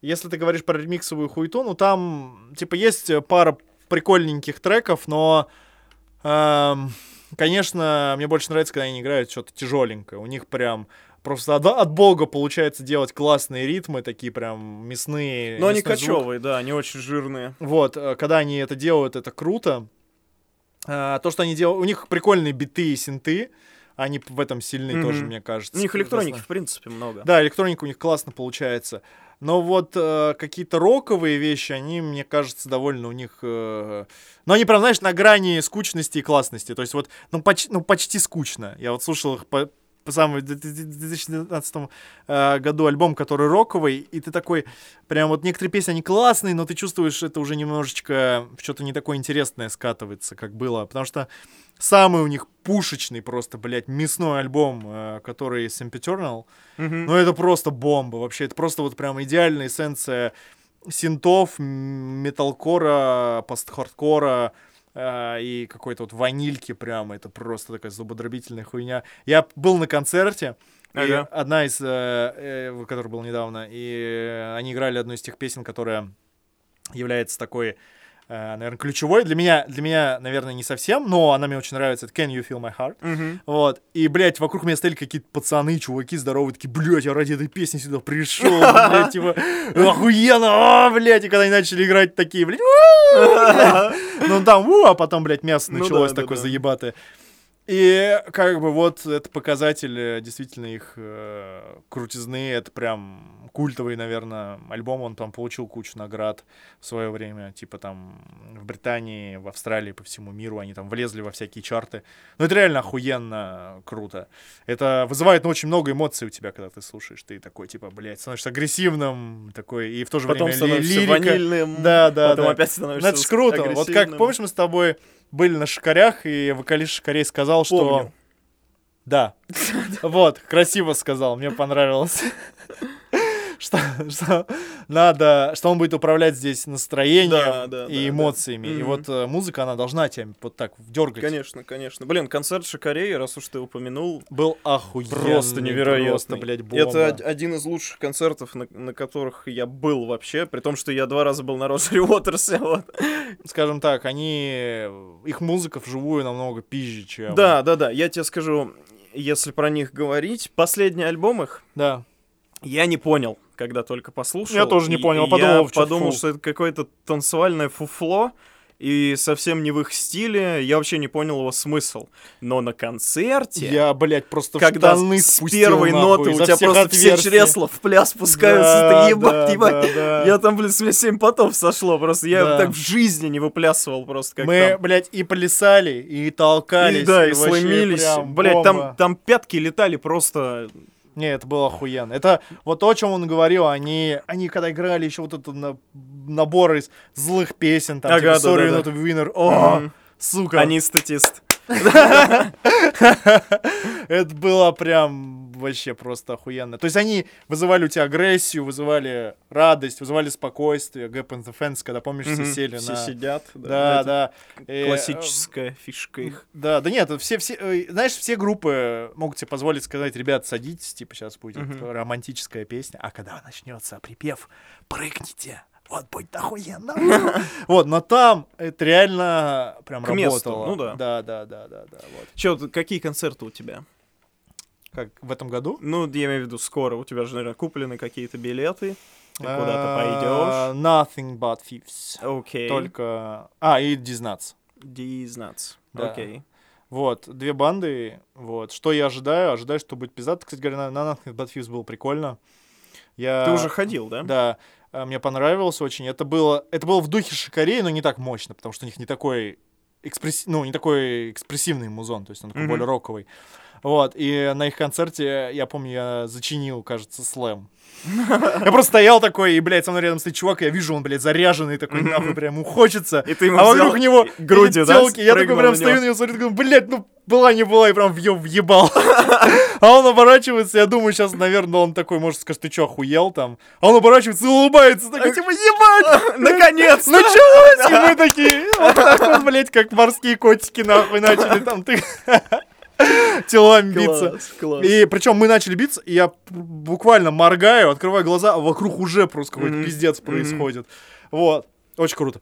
Если ты говоришь про ремиксовую хуету, ну там, типа, есть э, пара прикольненьких треков, но, эм, конечно, мне больше нравится, когда они играют что-то тяжеленькое. У них прям просто от, от бога получается делать классные ритмы, такие прям мясные. Но они звук. кочевые, да, они очень жирные. Вот, э, когда они это делают, это круто. А, То, что они делают, у них прикольные биты и синты, они в этом сильны Мгм. тоже, мне кажется. У них электроники, в принципе, много. Да, электроника у них классно получается. Но вот э, какие-то роковые вещи, они, мне кажется, довольно у них... э, Ну, они прям, знаешь, на грани скучности и классности. То есть вот, ну, поч- ну почти скучно. Я вот слушал их по, самому в 2019 э, году альбом, который роковый, и ты такой, прям вот некоторые песни, они классные, но ты чувствуешь, это уже немножечко что-то не такое интересное скатывается, как было. Потому что самый у них пушечный просто, блядь, мясной альбом, э, который Sempiternal, Мгм. ну, это просто бомба вообще. Это просто вот прям идеальная эссенция синтов, металкора, постхардкора э, и какой-то вот ванильки прям. Это просто такая зубодробительная хуйня. Я был на концерте, и Ага. одна из, э, э, который был недавно, и они играли одну из тех песен, которая является такой наверное, ключевой. Для меня, для меня, наверное, не совсем, но она мне очень нравится. Это Can You Feel My Heart? Мгм. Вот. И, блядь, вокруг меня стояли какие-то пацаны, чуваки здоровые, такие, блядь, я ради этой песни сюда пришел, блядь, типа, охуенно, а, блядь, и когда они начали играть такие, блядь, ну там, а потом, блядь, мясо Ну началось такое заебатое. И как бы вот это показатель действительно их э, крутизны, это прям культовый, наверное, альбом, он там получил кучу наград в свое время, типа там в Британии, в Австралии, по всему миру, они там влезли во всякие чарты. Ну это реально охуенно круто. Это вызывает ну, очень много эмоций у тебя, когда ты слушаешь, ты такой, типа, блядь, становишься агрессивным, такой, и в то же Потом время лирика. ванильным. Да, да, Потом да. опять Ну, становишься это ж круто. Вот как, помнишь, мы с тобой были на Шикарях, и вокалист Шикарей сказал, что... Помню. Да. Вот, красиво сказал, мне понравилось. Что, что надо, что он будет управлять здесь настроением Да, да, и да, эмоциями. да. И вот э, музыка, она должна тебя вот так дергать. Конечно, конечно. Блин, концерт Шикарей, раз уж ты упомянул, Был охуенный. просто невероятный. Просто, блядь, бомба. Это од- один из лучших концертов, на, на которых я был вообще, при том, что я два раза был на Росари Уотерсе, вот. Скажем так, они... Их музыка вживую намного пизже, чем... Да, да, да, я тебе скажу, если про них говорить, последний альбом их Да. я не понял, когда только послушал. Я тоже не И- понял, и подумал, я что подумал, фу. что это какое-то танцевальное фуфло, и совсем не в их стиле, я вообще не понял его смысл. Но на концерте, Я, блядь, просто когда с первой нахуй, ноты у тебя просто все отверстий. чресла в пляс спускаются, Да, ты ебать, да, ебать. да, да. Я там, блин, с меня 7 потов сошло просто. Я Да. так в жизни не выплясывал просто, как Мы, там. блядь, и плясали, и толкались. И, да, и вообще сломились. прям Блять, там, там пятки летали просто... Не, это было охуенно. Это вот то, о чем он говорил. Они, они когда играли еще вот этот на, набор из злых песен, там, Ага, типа, Sorry, да-да-да. not a winner. О, Мгм. сука. Они статист. Это было прям вообще просто охуенно. То есть они вызывали у тебя агрессию, вызывали радость, вызывали спокойствие. Gap in the Fence, когда, помнишь, все сели Все на... сидят. Да, да. Э, Классическая фишка их. Да, да нет, все, все, э, знаешь, все группы могут себе позволить сказать, ребят, садитесь, типа сейчас будет романтическая песня, а когда начнется припев, прыгните, вот будет охуенно. Вот, но там это реально прям работало. ну да. Да, да, да, да, да, вот. Че, какие концерты у тебя? Как в этом году? Ну, я имею в виду скоро. У тебя же, наверное, куплены какие-то билеты. Ты А, куда-то Nothing but thieves. пойдешь. Окей. Только... А, и Дизнатс. Да. Окей. Вот, две банды, вот. Что я ожидаю? Ожидаю, что будет пиздато. Кстати говоря, на, на Nothing but thieves было прикольно. Я... Ты уже ходил, да? Да, мне понравилось очень. Это было, это было в духе Шикарей, но не так мощно, потому что у них не такой экспресс... ну, не такой экспрессивный музон, то есть он такой Мгм. более роковый. Вот, и на их концерте, я помню, я зачинил, кажется, слэм. Я просто стоял такой, и, блядь, со мной рядом стоит чувак, и я вижу, он, блядь, заряженный такой, нахуй, прям ему хочется. И ты ему А вокруг него и грудью, эти да. Я такой прям стою на него, смотрю, такой, блядь, ну была не была, и прям въеб- въебал. А он оборачивается, я думаю, сейчас, наверное, он такой, может, скажет, ты чё, охуел там? А он оборачивается и улыбается, такой, типа, ебать! Наконец-то! Началось! И мы такие, вот так вот, блядь, как морские котики, нахуй, начали там ты телами биться. И причем мы начали биться, и я буквально моргаю, открываю глаза, а вокруг уже просто какой-то пиздец происходит. Вот. Очень круто.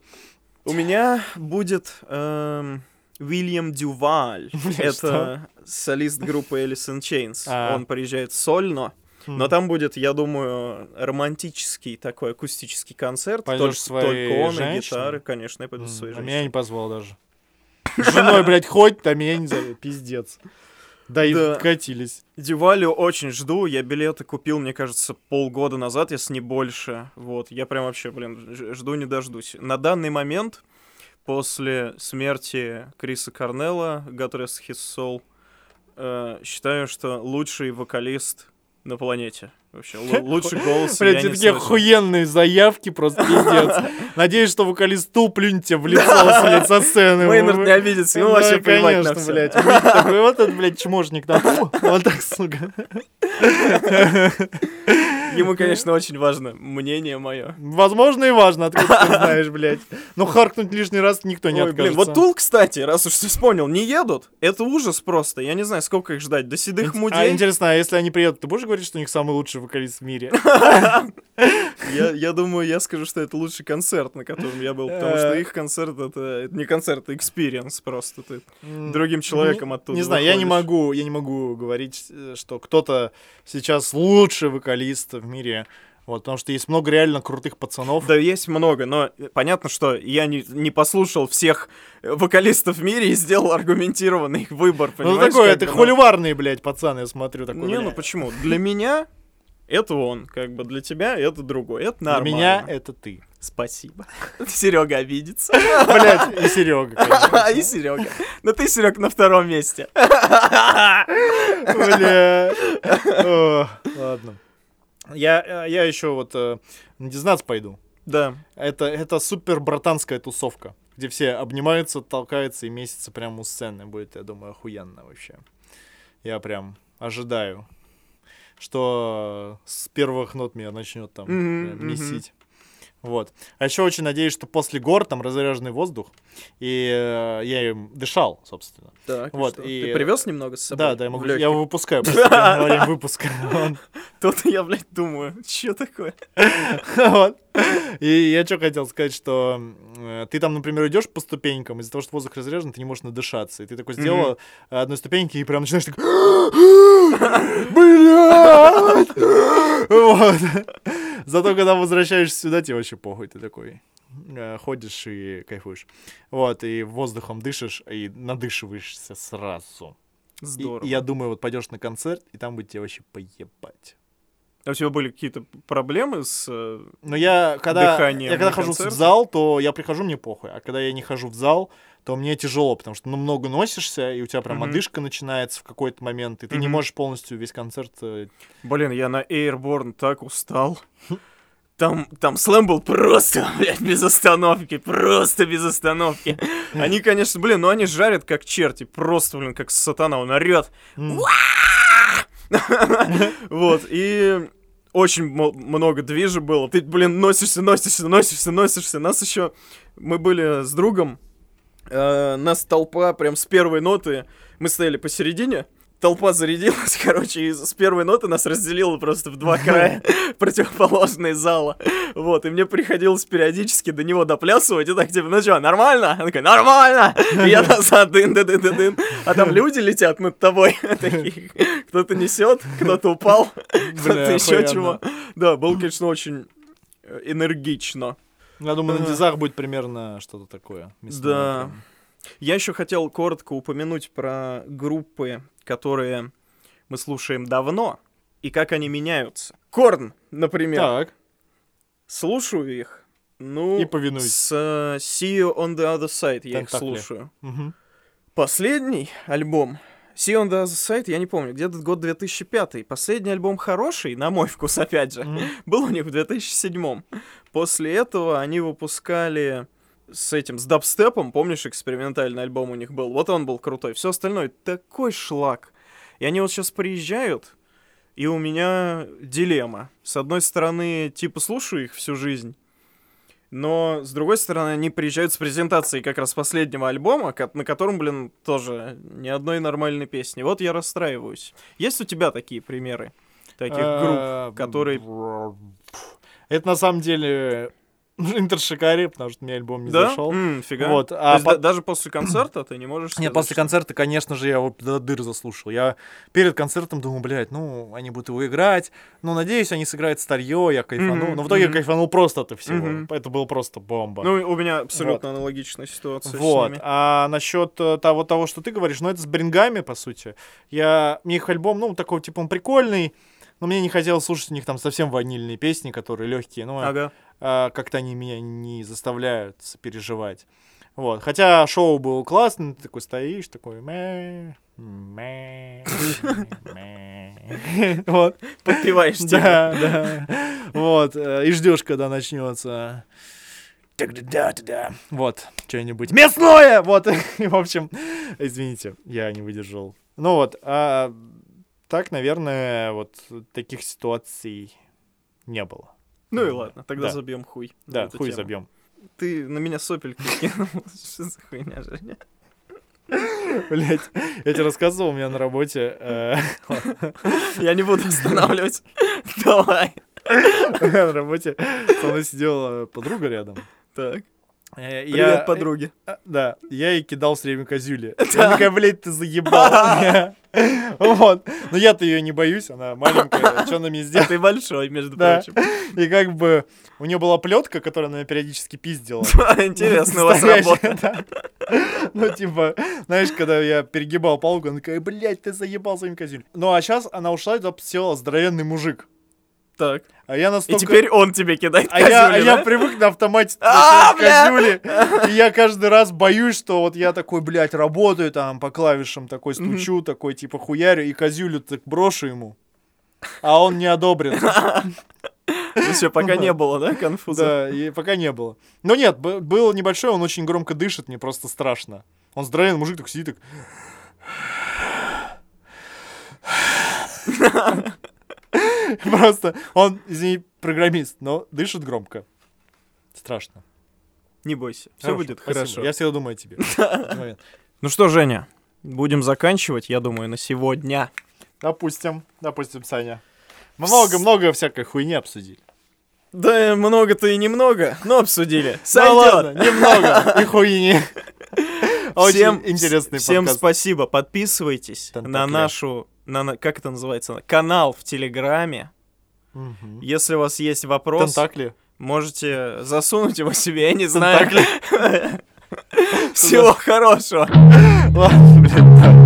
У меня будет эм, Уильям Дюваль. Это солист группы Alice in Chains. А. Он приезжает сольно. Но М. там будет, я думаю, романтический такой акустический концерт. Пойдёшь Только, своей только он и женщиной? гитары, конечно, я пойду со М, своей А меня женщиной. не позвал даже. Женой, блядь, ходит, а меня не зовет. Пиздец. Да и Да. катились. Дювалю очень жду. Я билеты купил, мне кажется, полгода назад, если не больше. Вот, я прям вообще, блин, жду не дождусь. На данный момент, после смерти Криса Корнелла, God Rest His Soul, э, считаю, что лучший вокалист на планете. Вообще, л- лучший голос я Блядь, не такие охуенные заявки, просто пиздец. Надеюсь, что вокалист стул плюнь тебе в лицо, блядь, со сцены. Мейнард не обидится, ему вообще плевать на конечно, всё. блядь. Такой, вот этот, блядь, чмошник там. Вот так, сука. Ему, конечно, очень важно мнение мое. Возможно и важно, откуда ты знаешь, блядь. Но харкнуть лишний раз никто не Ой, блин, откажется. вот Tool, кстати, раз уж ты вспомнил, не едут. Это ужас просто. Я не знаю, сколько их ждать. До седых мудей. А интересно, а если они приедут, ты будешь говорить, что у них самый лучший вокалист в мире? Я, я думаю, я скажу, что это лучший концерт, на котором я был, потому что Э. их концерт это, это не концерт, это experience просто. Ты другим человеком не- оттуда Не знаю, я не выходишь. могу, я не могу говорить, э, что кто-то сейчас лучший вокалист в мире. Вот, потому что есть много реально крутых пацанов. Да, есть много, но понятно, что я не, не послушал всех вокалистов в мире и сделал аргументированный выбор, ну, понимаешь? как это ну. холиварные, блядь, пацаны, я смотрю. Такой, Не, ну блядь. почему? Для меня это он, как бы для тебя это другой. Это Для нормально. меня это ты. Спасибо. Серега обидится. Блядь, и Серега, конечно. И Серега. Но ты, Серег, на втором месте. Бля. О, Ладно. Я, я еще вот э, на Дизнатс пойду. Да. Это, это супер братанская тусовка, где все обнимаются, толкаются и месяцы прямо у сцены. Будет, я думаю, охуенно вообще. Я прям ожидаю, что с первых нот меня начнет там мгм. месить. Вот. А еще очень надеюсь, что после гор там разряженный воздух, и э, я им дышал, собственно. Так, Вот, вот. и- Ты привез немного с собой? Да, да, я могу, я его выпускаю просто во время выпуска. Тут я, блядь, думаю, что такое? Вот. И я что хотел сказать, что э, ты там, например, идешь по ступенькам, из-за того, что воздух разряжен, ты не можешь надышаться. И ты такой сделала одной ступеньки и прям начинаешь так... Блядь! Зато, когда возвращаешься сюда, тебе вообще похуй. Ты такой... э, ходишь и кайфуешь. Вот, и воздухом дышишь, и надышиваешься сразу. Здорово. И, я думаю, вот пойдешь на концерт, и там будет тебе вообще поебать. А у тебя были какие-то проблемы с... э, Но я когда, Дыханием я когда хожу в концерте? зал, то я прихожу, мне похуй. А когда я не хожу в зал, то мне тяжело, потому что ну, много носишься, и у тебя прям Мгм. одышка начинается в какой-то момент, и ты не Мгм. можешь полностью весь концерт... э, Блин, я на Airborne так устал. Там, там слэм был просто, блядь, без остановки, просто без остановки. Они, конечно, блин, ну они жарят как черти, просто, блин, как сатана, он орет. м, Вот, и очень много движа было. Ты, блин, носишься, носишься, носишься, носишься. Нас еще... Мы были с другом, э, нас толпа прям с первой ноты, мы стояли посередине, толпа зарядилась, короче, и с первой ноты нас разделило просто в два края противоположные зала. Вот, и мне приходилось периодически до него доплясывать, и так типа, ну что, нормально? Он такой, нормально! И я назад, дын дын дын дын А там люди летят над тобой, такие, кто-то несет, кто-то упал, кто-то еще чего. Да, было, конечно, очень э, энергично. Я думаю, на дизах будет примерно что-то такое. Да. прям. Я еще хотел коротко упомянуть про группы, которые мы слушаем давно, и как они меняются. Корн, например. Так. Слушаю их. Ну, И повинуюсь. с э, See You on the Other Side я их Тентакли. слушаю. Мгм. Последний альбом See on the Other Side, я не помню, где-то год 2005. Последний альбом хороший, на мой вкус, опять же, Мгм. был у них в 2007. После этого они выпускали с этим, с дабстепом, помнишь, экспериментальный альбом у них был? Вот он был крутой. Все остальное такой шлак. И они вот сейчас приезжают, и у меня дилемма. С одной стороны, типа, слушаю их всю жизнь, но, с другой стороны, они приезжают с презентацией как раз последнего альбома, на котором, блин, тоже ни одной нормальной песни. Вот я расстраиваюсь. Есть у тебя такие примеры? Таких групп, А, которые... Это на самом деле интершикари, потому что мне альбом не Да? зашел. М, фига. Вот, а по- да- даже после концерта ты не можешь сказать, Нет, после что- концерта, конечно же, я его до дыр заслушал. Я перед концертом думал, блядь, ну, они будут его играть. Ну, надеюсь, они сыграют старье, я кайфану. Мгм, Но в итоге мгм. я кайфанул просто от всего. Мгм. Это было просто бомба. Ну, у меня абсолютно аналогичная ситуация Вот. А насчет э, того, того, что ты говоришь, ну, это с брингами, по сути. Я... Мне их альбом, ну, такой, типа, он прикольный, но мне не хотелось слушать у них там совсем ванильные песни, которые легкие. Ну, Ага. а, как-то они меня не заставляют переживать. Вот. Хотя шоу было классное, ты такой стоишь, такой мэ, мэ, мэ. Вот. Подпеваешь. Да, да. Вот. э, И ждешь, когда начнется. Так-да-да-да-да. Вот, что-нибудь мясное! Вот, в общем, извините, я не выдержал. Ну вот, а так, наверное, вот таких ситуаций не было. Ну и ладно, тогда Да. забьем хуй. Да, хуй тему. забьем. Ты на меня сопельки кинул. Что за хуйня, Женя? Блять, я тебе рассказывал, у меня на работе э, Я не буду останавливать. Давай. на работе со мной сидела подруга рядом. Так. Э, Привет, я- подруги. А, Да, я ей кидал все время козюли. Я такая, блядь, ты заебал. Вот. Но я-то ее не боюсь, она маленькая, что она мне А сделает? ты большой, между прочим. И как бы у нее была плетка, которую она периодически пиздила. Интересно у вас работа. Ну, типа, знаешь, когда я перегибал палку, она такая, блядь, ты заебал своим козюлем. Ну, а сейчас она ушла и туда здоровенный мужик. Так. А я И настолько... теперь он тебе кидает А я, а козюли, я да? привык на автомате А, козюли. И я каждый раз боюсь, что вот я такой, блядь, работаю там по клавишам, такой стучу, такой типа хуярю, и козюлю так брошу ему. А он не одобрит. Ну все, пока не было, да, конфуза? Да, и пока не было. Но нет, был небольшой, он очень громко дышит, мне просто страшно. Он здоровенный мужик, так сидит, так... Просто он, извини, программист, но дышит громко. Страшно. Не бойся, все будет хорошо. Я всегда думаю о тебе. Ну что, Женя, будем заканчивать, я думаю, на сегодня. Допустим, допустим, Саня. Много-много всякой хуйни обсудили. Да много-то и немного, но обсудили. Сойдет. ладно, немного и хуйни. Очень Всем, интересный всем подкаст. спасибо. Подписывайтесь на нашу, на, как это называется, канал в Телеграме. Мгм. Если у вас есть вопрос, Тентакли. Можете засунуть его себе, я не знаю. Всего хорошего. Ладно, блядь.